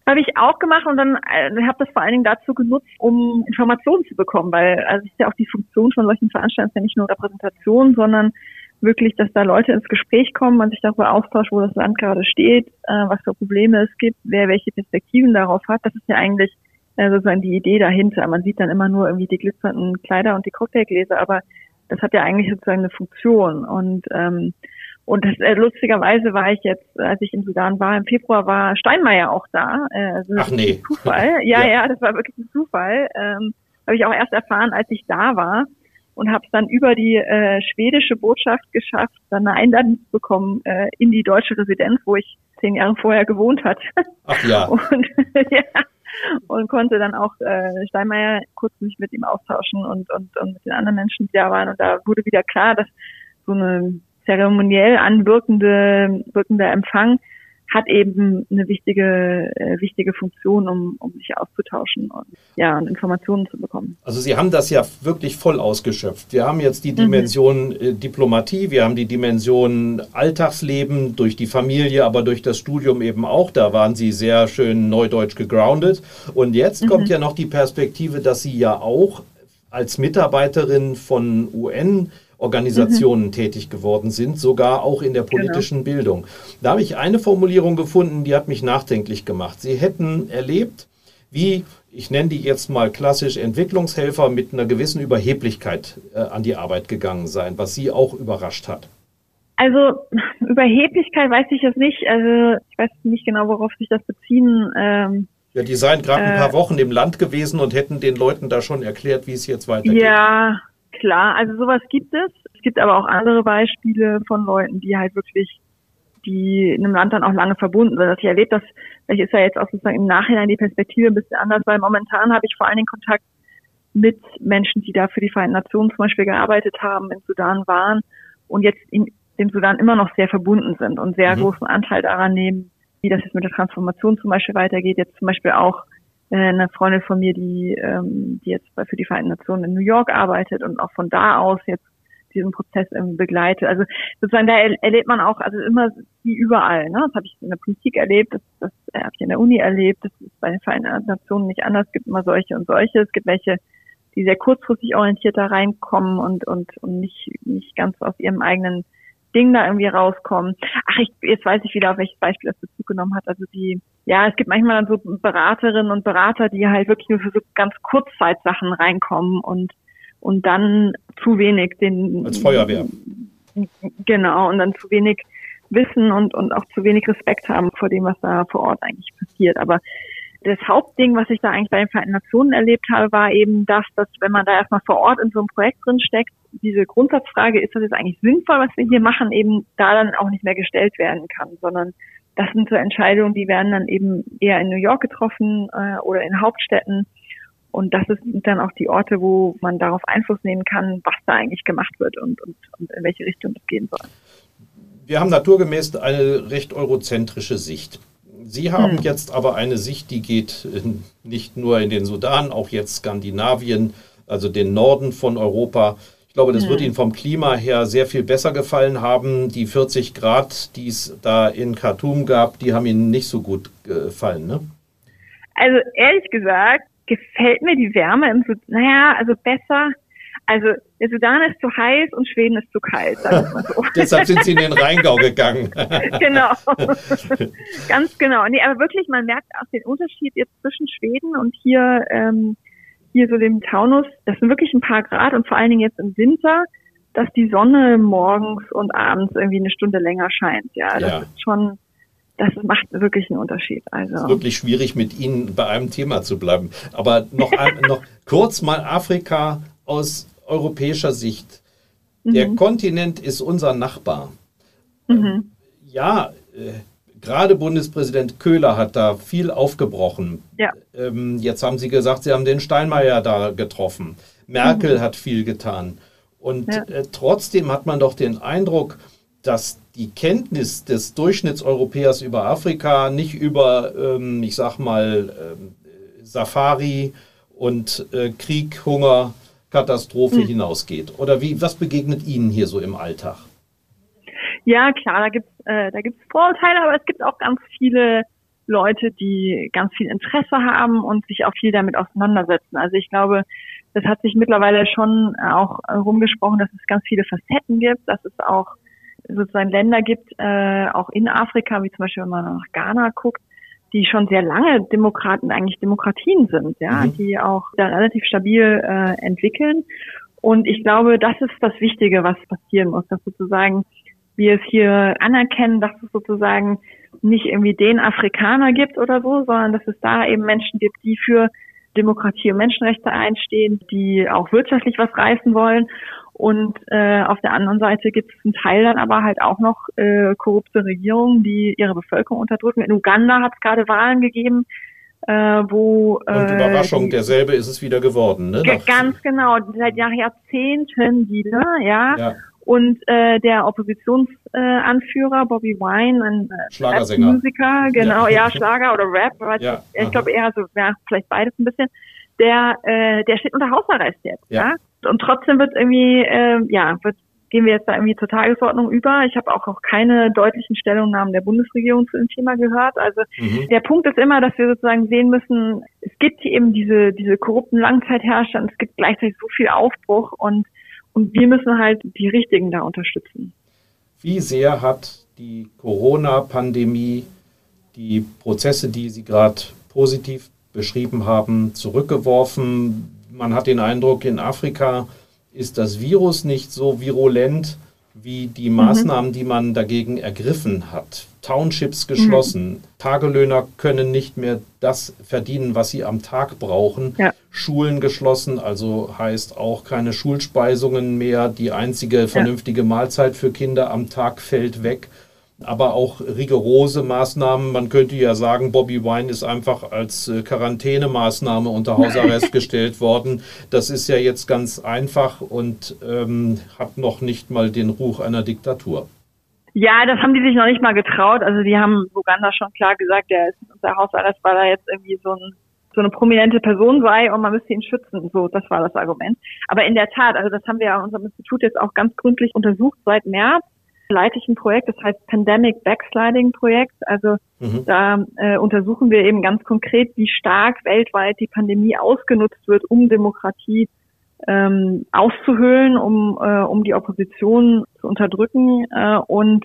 [SPEAKER 2] Habe ich auch gemacht und dann äh, habe das vor allen Dingen dazu genutzt, um Informationen zu bekommen, weil also ist ja auch die Funktion von solchen Veranstaltungen ja nicht nur Repräsentation, sondern wirklich, dass da Leute ins Gespräch kommen, man sich darüber austauscht, wo das Land gerade steht, äh, was für Probleme es gibt, wer welche Perspektiven darauf hat. Das ist ja eigentlich äh, sozusagen die Idee dahinter. Man sieht dann immer nur irgendwie die glitzernden Kleider und die Cocktailgläser, aber das hat ja eigentlich sozusagen eine Funktion und ähm, und das, äh, lustigerweise war ich jetzt, als ich in Sudan war, im Februar war Steinmeier auch da. Äh, also
[SPEAKER 1] Ach nee.
[SPEAKER 2] Zufall. Ja, ja, ja, das war wirklich ein Zufall. Ähm, Habe ich auch erst erfahren, als ich da war und habe es dann über die äh, schwedische Botschaft geschafft, dann eine Einladung zu bekommen äh, in die deutsche Residenz, wo ich zehn Jahre vorher gewohnt hatte.
[SPEAKER 1] Ach ja.
[SPEAKER 2] Und, ja, und konnte dann auch äh, Steinmeier kurz mich mit ihm austauschen und, und, und mit den anderen Menschen, die da waren. Und da wurde wieder klar, dass so eine zeremoniell anwirkende wirkender Empfang hat eben eine wichtige, äh, wichtige Funktion, um, um sich auszutauschen und, ja, und Informationen zu bekommen.
[SPEAKER 1] Also Sie haben das ja wirklich voll ausgeschöpft. Wir haben jetzt die mhm. Dimension mhm. äh, Diplomatie, wir haben die Dimension Alltagsleben durch die Familie, aber durch das Studium eben auch. Da waren Sie sehr schön neudeutsch gegroundet. Und jetzt mhm. kommt ja noch die Perspektive, dass Sie ja auch als Mitarbeiterin von UN Organisationen mhm. tätig geworden sind, sogar auch in der genau. politischen genau. Bildung. Da habe ich eine Formulierung gefunden, die hat mich nachdenklich gemacht. Sie hätten erlebt, wie, ich nenne die jetzt mal klassisch Entwicklungshelfer mit einer gewissen Überheblichkeit äh, an die Arbeit gegangen sein, was Sie auch überrascht hat.
[SPEAKER 2] Also Überheblichkeit weiß ich jetzt nicht. Also ich weiß nicht genau, worauf sich das beziehen. Ähm,
[SPEAKER 1] ja, die seien gerade ein paar äh, Wochen im Land gewesen und hätten den Leuten da schon erklärt, wie es jetzt weitergeht.
[SPEAKER 2] Ja, klar, also sowas gibt es. Es gibt aber auch andere Beispiele von Leuten, die halt wirklich, die in einem Land dann auch lange verbunden sind. Also ich erlebe das, vielleicht ist ja jetzt auch sozusagen im Nachhinein die Perspektive ein bisschen anders, weil momentan habe ich vor allen Dingen Kontakt mit Menschen, die da für die Vereinten Nationen zum Beispiel gearbeitet haben, in Sudan waren und jetzt in dem Sudan immer noch sehr verbunden sind und sehr mhm. großen Anteil daran nehmen, wie das jetzt mit der Transformation zum Beispiel weitergeht. Jetzt zum Beispiel auch eine Freundin von mir, die, ähm, die jetzt für die Vereinten Nationen in New York arbeitet und auch von da aus jetzt diesen Prozess irgendwie begleitet. Also sozusagen da erlebt man auch, also immer wie überall. Ne? Das habe ich in der Politik erlebt, das, das habe ich in der Uni erlebt, das ist bei den Vereinten Nationen nicht anders. Es gibt immer solche und solche. Es gibt welche, die sehr kurzfristig orientiert da reinkommen und, und, und nicht, nicht ganz aus ihrem eigenen Ding da irgendwie rauskommen. Ach, ich, jetzt weiß ich wieder, auf welches Beispiel das Bezug genommen hat. Also die, ja, es gibt manchmal dann so Beraterinnen und Berater, die halt wirklich nur für so ganz Kurzzeitsachen reinkommen und und dann zu wenig den
[SPEAKER 1] als Feuerwehr.
[SPEAKER 2] Genau, und dann zu wenig wissen und, und auch zu wenig Respekt haben vor dem, was da vor Ort eigentlich passiert. Aber das Hauptding, was ich da eigentlich bei den Vereinten Nationen erlebt habe, war eben das, dass wenn man da erstmal vor Ort in so einem Projekt drin steckt, diese Grundsatzfrage, ist das jetzt eigentlich sinnvoll, was wir hier machen, eben da dann auch nicht mehr gestellt werden kann, sondern das sind so Entscheidungen, die werden dann eben eher in New York getroffen äh, oder in Hauptstädten. Und das sind dann auch die Orte, wo man darauf Einfluss nehmen kann, was da eigentlich gemacht wird und, und, und in welche Richtung es gehen soll.
[SPEAKER 1] Wir haben naturgemäß eine recht eurozentrische Sicht. Sie haben hm. jetzt aber eine Sicht, die geht nicht nur in den Sudan, auch jetzt Skandinavien, also den Norden von Europa. Ich glaube, das wird Ihnen vom Klima her sehr viel besser gefallen haben. Die 40 Grad, die es da in Khartoum gab, die haben Ihnen nicht so gut gefallen, ne?
[SPEAKER 2] Also ehrlich gesagt, gefällt mir die Wärme im Sudan, naja, also besser. Also der Sudan ist zu heiß und Schweden ist zu kalt.
[SPEAKER 1] So. Deshalb sind Sie in den Rheingau gegangen.
[SPEAKER 2] genau. Ganz genau. Nee, aber wirklich, man merkt auch den Unterschied jetzt zwischen Schweden und hier ähm, hier so dem Taunus, das sind wirklich ein paar Grad und vor allen Dingen jetzt im Winter, dass die Sonne morgens und abends irgendwie eine Stunde länger scheint. Ja, das ja. ist schon, das macht wirklich einen Unterschied. Also es
[SPEAKER 1] ist wirklich schwierig, mit Ihnen bei einem Thema zu bleiben. Aber noch, ein, noch kurz mal Afrika aus europäischer Sicht. Der mhm. Kontinent ist unser Nachbar. Mhm. Ja, äh, Gerade Bundespräsident Köhler hat da viel aufgebrochen. Ja. Ähm, jetzt haben Sie gesagt, Sie haben den Steinmeier da getroffen. Merkel mhm. hat viel getan. Und ja. äh, trotzdem hat man doch den Eindruck, dass die Kenntnis des Durchschnittseuropäers über Afrika nicht über, ähm, ich sag mal, äh, Safari und äh, Krieg, Hunger, Katastrophe mhm. hinausgeht. Oder wie, was begegnet Ihnen hier so im Alltag?
[SPEAKER 2] Ja, klar, da gibt's äh, da gibt's Vorurteile, aber es gibt auch ganz viele Leute, die ganz viel Interesse haben und sich auch viel damit auseinandersetzen. Also ich glaube, das hat sich mittlerweile schon auch rumgesprochen, dass es ganz viele Facetten gibt, dass es auch sozusagen Länder gibt, äh, auch in Afrika, wie zum Beispiel wenn man nach Ghana guckt, die schon sehr lange Demokraten, eigentlich Demokratien sind, ja, mhm. die auch da relativ stabil äh, entwickeln. Und ich glaube, das ist das Wichtige, was passieren muss, dass sozusagen wir es hier anerkennen, dass es sozusagen nicht irgendwie den Afrikaner gibt oder so, sondern dass es da eben Menschen gibt, die für Demokratie und Menschenrechte einstehen, die auch wirtschaftlich was reißen wollen. Und äh, auf der anderen Seite gibt es einen Teil dann aber halt auch noch äh, korrupte Regierungen, die ihre Bevölkerung unterdrücken. In Uganda hat es gerade Wahlen gegeben, äh, wo
[SPEAKER 1] äh, und Überraschung, derselbe ist es wieder geworden, ne?
[SPEAKER 2] ganz genau, seit Jahrzehnten wieder, ja. ja. Und äh, der Oppositionsanführer äh, Bobby Wine, ein
[SPEAKER 1] äh,
[SPEAKER 2] Musiker, genau, ja. ja. Schlager oder Rap, ja, ich glaube eher so, ja, vielleicht beides ein bisschen. Der, äh, der steht unter Hausarrest jetzt, ja. ja? und trotzdem wird irgendwie, äh, ja, wird, gehen wir jetzt da irgendwie zur Tagesordnung über. Ich habe auch noch keine deutlichen Stellungnahmen der Bundesregierung zu dem Thema gehört. Also mhm. der Punkt ist immer, dass wir sozusagen sehen müssen, es gibt eben diese, diese korrupten Langzeitherrscher und es gibt gleichzeitig so viel Aufbruch und, und wir müssen halt die Richtigen da unterstützen.
[SPEAKER 1] Wie sehr hat die Corona-Pandemie die Prozesse, die Sie gerade positiv beschrieben haben, zurückgeworfen? man hat den Eindruck, in Afrika ist das Virus nicht so virulent wie die mhm. Maßnahmen, mhm. die man dagegen ergriffen hat. Townships geschlossen, mhm. Tagelöhner können nicht mehr das verdienen, was sie am Tag brauchen. Ja. Schulen geschlossen, also heißt auch keine Schulspeisungen mehr. Die einzige vernünftige Mahlzeit für Kinder am Tag fällt weg aber auch rigorose Maßnahmen. Man könnte ja sagen, Bobby Wine ist einfach als äh, Quarantänemaßnahme unter Hausarrest gestellt worden. Das ist ja jetzt ganz einfach und ähm, hat noch nicht mal den Ruch einer Diktatur.
[SPEAKER 2] Ja, das haben die sich noch nicht mal getraut. Also die haben Uganda schon klar gesagt, der ist unter Hausarrest, weil er jetzt irgendwie so, ein, so eine prominente Person sei und man müsste ihn schützen. So, das war das Argument. Aber in der Tat, also das haben wir ja in unserem Institut jetzt auch ganz gründlich untersucht seit März leite ich ein Projekt, das heißt Pandemic Backsliding Projekt. Also mhm. da äh, untersuchen wir eben ganz konkret, wie stark weltweit die Pandemie ausgenutzt wird, um Demokratie ähm, auszuhöhlen, um, äh, um die Opposition zu unterdrücken. Äh, und,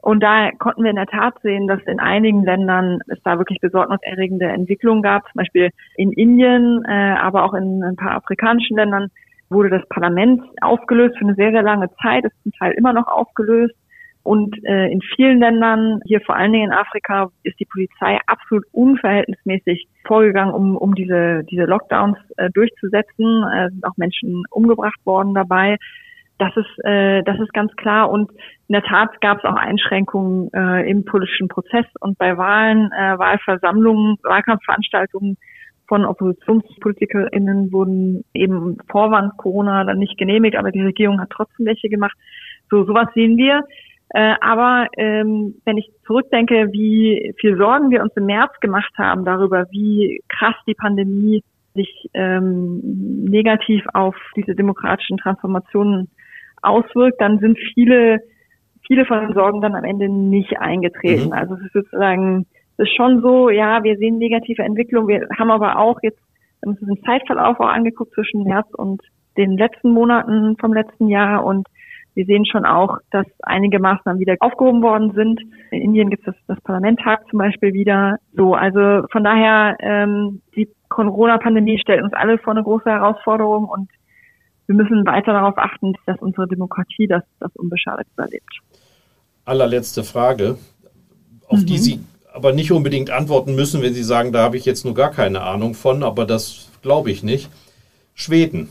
[SPEAKER 2] und da konnten wir in der Tat sehen, dass in einigen Ländern es da wirklich besorgniserregende Entwicklungen gab, zum Beispiel in Indien, äh, aber auch in ein paar afrikanischen Ländern wurde das Parlament aufgelöst für eine sehr, sehr lange Zeit, ist zum Teil immer noch aufgelöst. Und äh, in vielen Ländern, hier vor allen Dingen in Afrika, ist die Polizei absolut unverhältnismäßig vorgegangen, um, um diese, diese Lockdowns äh, durchzusetzen. Äh, sind auch Menschen umgebracht worden dabei. Das ist, äh, das ist ganz klar. Und in der Tat gab es auch Einschränkungen äh, im politischen Prozess und bei Wahlen, äh, Wahlversammlungen, Wahlkampfveranstaltungen von OppositionspolitikerInnen wurden eben Vorwand Corona dann nicht genehmigt, aber die Regierung hat trotzdem welche gemacht. So, sowas sehen wir. Äh, aber ähm, wenn ich zurückdenke, wie viel Sorgen wir uns im März gemacht haben darüber, wie krass die Pandemie sich ähm, negativ auf diese demokratischen Transformationen auswirkt, dann sind viele, viele von den Sorgen dann am Ende nicht eingetreten. Mhm. Also es ist sozusagen ist schon so, ja, wir sehen negative Entwicklung. Wir haben aber auch jetzt uns den Zeitverlauf auch angeguckt zwischen März und den letzten Monaten vom letzten Jahr und wir sehen schon auch, dass einige Maßnahmen wieder aufgehoben worden sind. In Indien gibt es das, das Parlamenttag zum Beispiel wieder. So, also von daher, ähm, die Corona-Pandemie stellt uns alle vor eine große Herausforderung und wir müssen weiter darauf achten, dass unsere Demokratie das, das unbeschadet überlebt.
[SPEAKER 1] Allerletzte Frage, auf mhm. die Sie aber nicht unbedingt antworten müssen, wenn Sie sagen, da habe ich jetzt nur gar keine Ahnung von, aber das glaube ich nicht. Schweden.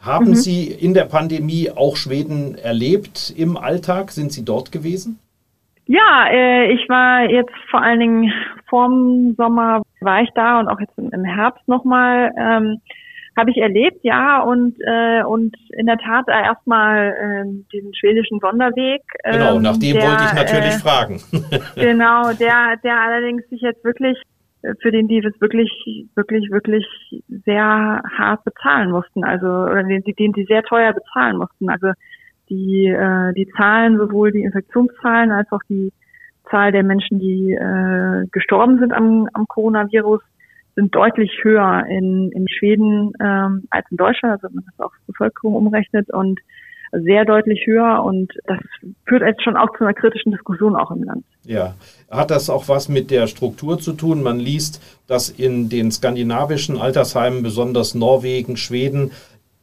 [SPEAKER 1] Haben mhm. Sie in der Pandemie auch Schweden erlebt im Alltag? Sind Sie dort gewesen?
[SPEAKER 2] Ja, äh, ich war jetzt vor allen Dingen vorm Sommer war ich da und auch jetzt im Herbst nochmal. Ähm, habe ich erlebt, ja, und äh, und in der Tat erstmal äh, diesen schwedischen Sonderweg.
[SPEAKER 1] Genau, ähm, nach dem der, wollte ich natürlich äh, fragen.
[SPEAKER 2] genau, der der allerdings sich jetzt wirklich äh, für den die es wirklich wirklich wirklich sehr hart bezahlen mussten, also oder den, den die sehr teuer bezahlen mussten. Also die äh, die Zahlen sowohl die Infektionszahlen als auch die Zahl der Menschen, die äh, gestorben sind am, am Coronavirus, sind deutlich höher in, in Schweden ähm, als in Deutschland, also wenn man das auf Bevölkerung umrechnet und sehr deutlich höher und das führt jetzt schon auch zu einer kritischen Diskussion auch im Land.
[SPEAKER 1] Ja, hat das auch was mit der Struktur zu tun? Man liest, dass in den skandinavischen Altersheimen, besonders Norwegen, Schweden,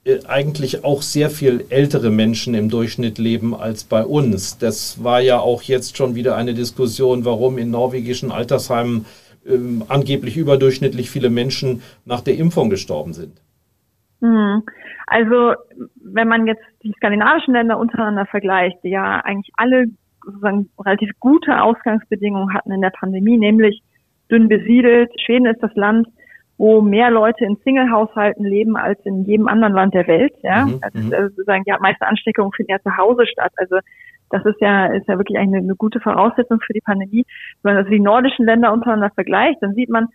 [SPEAKER 1] äh, eigentlich auch sehr viel ältere Menschen im Durchschnitt leben als bei uns. Das war ja auch jetzt schon wieder eine Diskussion, warum in norwegischen Altersheimen ähm, angeblich überdurchschnittlich viele Menschen nach der Impfung gestorben sind.
[SPEAKER 2] Hm. Also wenn man jetzt die skandinavischen Länder untereinander vergleicht, die ja eigentlich alle sozusagen relativ gute Ausgangsbedingungen hatten in der Pandemie, nämlich dünn besiedelt. Schweden ist das Land, wo mehr Leute in Single-Haushalten leben als in jedem anderen Land der Welt. Ja, mhm, also, mhm. also sozusagen die meiste Ansteckungen finden ja zu Hause statt. Also das ist ja ist ja wirklich eine, eine gute Voraussetzung für die Pandemie. Wenn man also die nordischen Länder untereinander vergleicht, dann sieht man,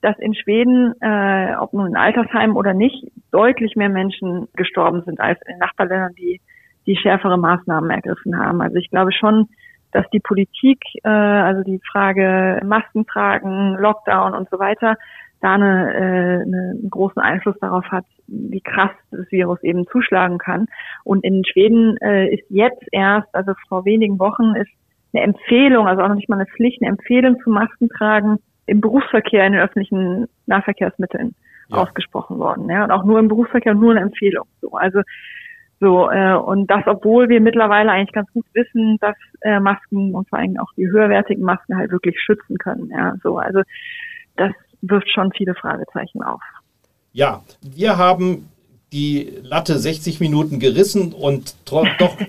[SPEAKER 2] dass in Schweden, äh, ob nun in Altersheimen oder nicht, deutlich mehr Menschen gestorben sind als in Nachbarländern, die die schärfere Maßnahmen ergriffen haben. Also ich glaube schon, dass die Politik, äh, also die Frage Masken tragen, Lockdown und so weiter, da eine, äh, eine, einen großen Einfluss darauf hat, wie krass das Virus eben zuschlagen kann. Und in Schweden äh, ist jetzt erst, also vor wenigen Wochen, ist eine Empfehlung, also auch noch nicht mal eine Pflicht, eine Empfehlung zu Masken tragen im Berufsverkehr in den öffentlichen Nahverkehrsmitteln ja. ausgesprochen worden. Ja, und auch nur im Berufsverkehr nur eine Empfehlung. So, also so äh, und das, obwohl wir mittlerweile eigentlich ganz gut wissen, dass äh, Masken und vor allem auch die höherwertigen Masken halt wirklich schützen können. Ja, so also das wirft schon viele Fragezeichen auf.
[SPEAKER 1] Ja, wir haben die Latte 60 Minuten gerissen und doch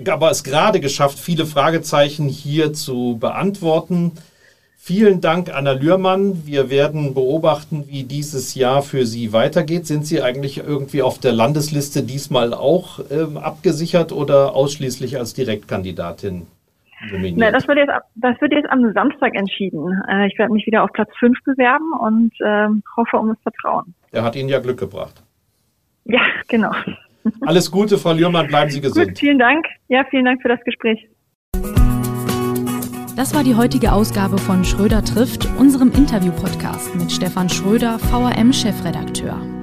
[SPEAKER 1] aber es gerade geschafft, viele Fragezeichen hier zu beantworten. Vielen Dank, Anna Lührmann. Wir werden beobachten, wie dieses Jahr für Sie weitergeht. Sind Sie eigentlich irgendwie auf der Landesliste diesmal auch ähm, abgesichert oder ausschließlich als Direktkandidatin
[SPEAKER 2] nominiert? Na, das, wird jetzt, das wird jetzt am Samstag entschieden. Äh, ich werde mich wieder auf Platz 5 bewerben und äh, hoffe um das Vertrauen.
[SPEAKER 1] Er hat Ihnen ja Glück gebracht.
[SPEAKER 2] Ja, genau.
[SPEAKER 1] Alles Gute, Frau Lührmann. Bleiben Sie gesund. Gut,
[SPEAKER 2] vielen Dank. Ja, vielen Dank für das Gespräch.
[SPEAKER 3] Das war die heutige Ausgabe von Schröder trifft, unserem Interview-Podcast mit Stefan Schröder, VRM-Chefredakteur.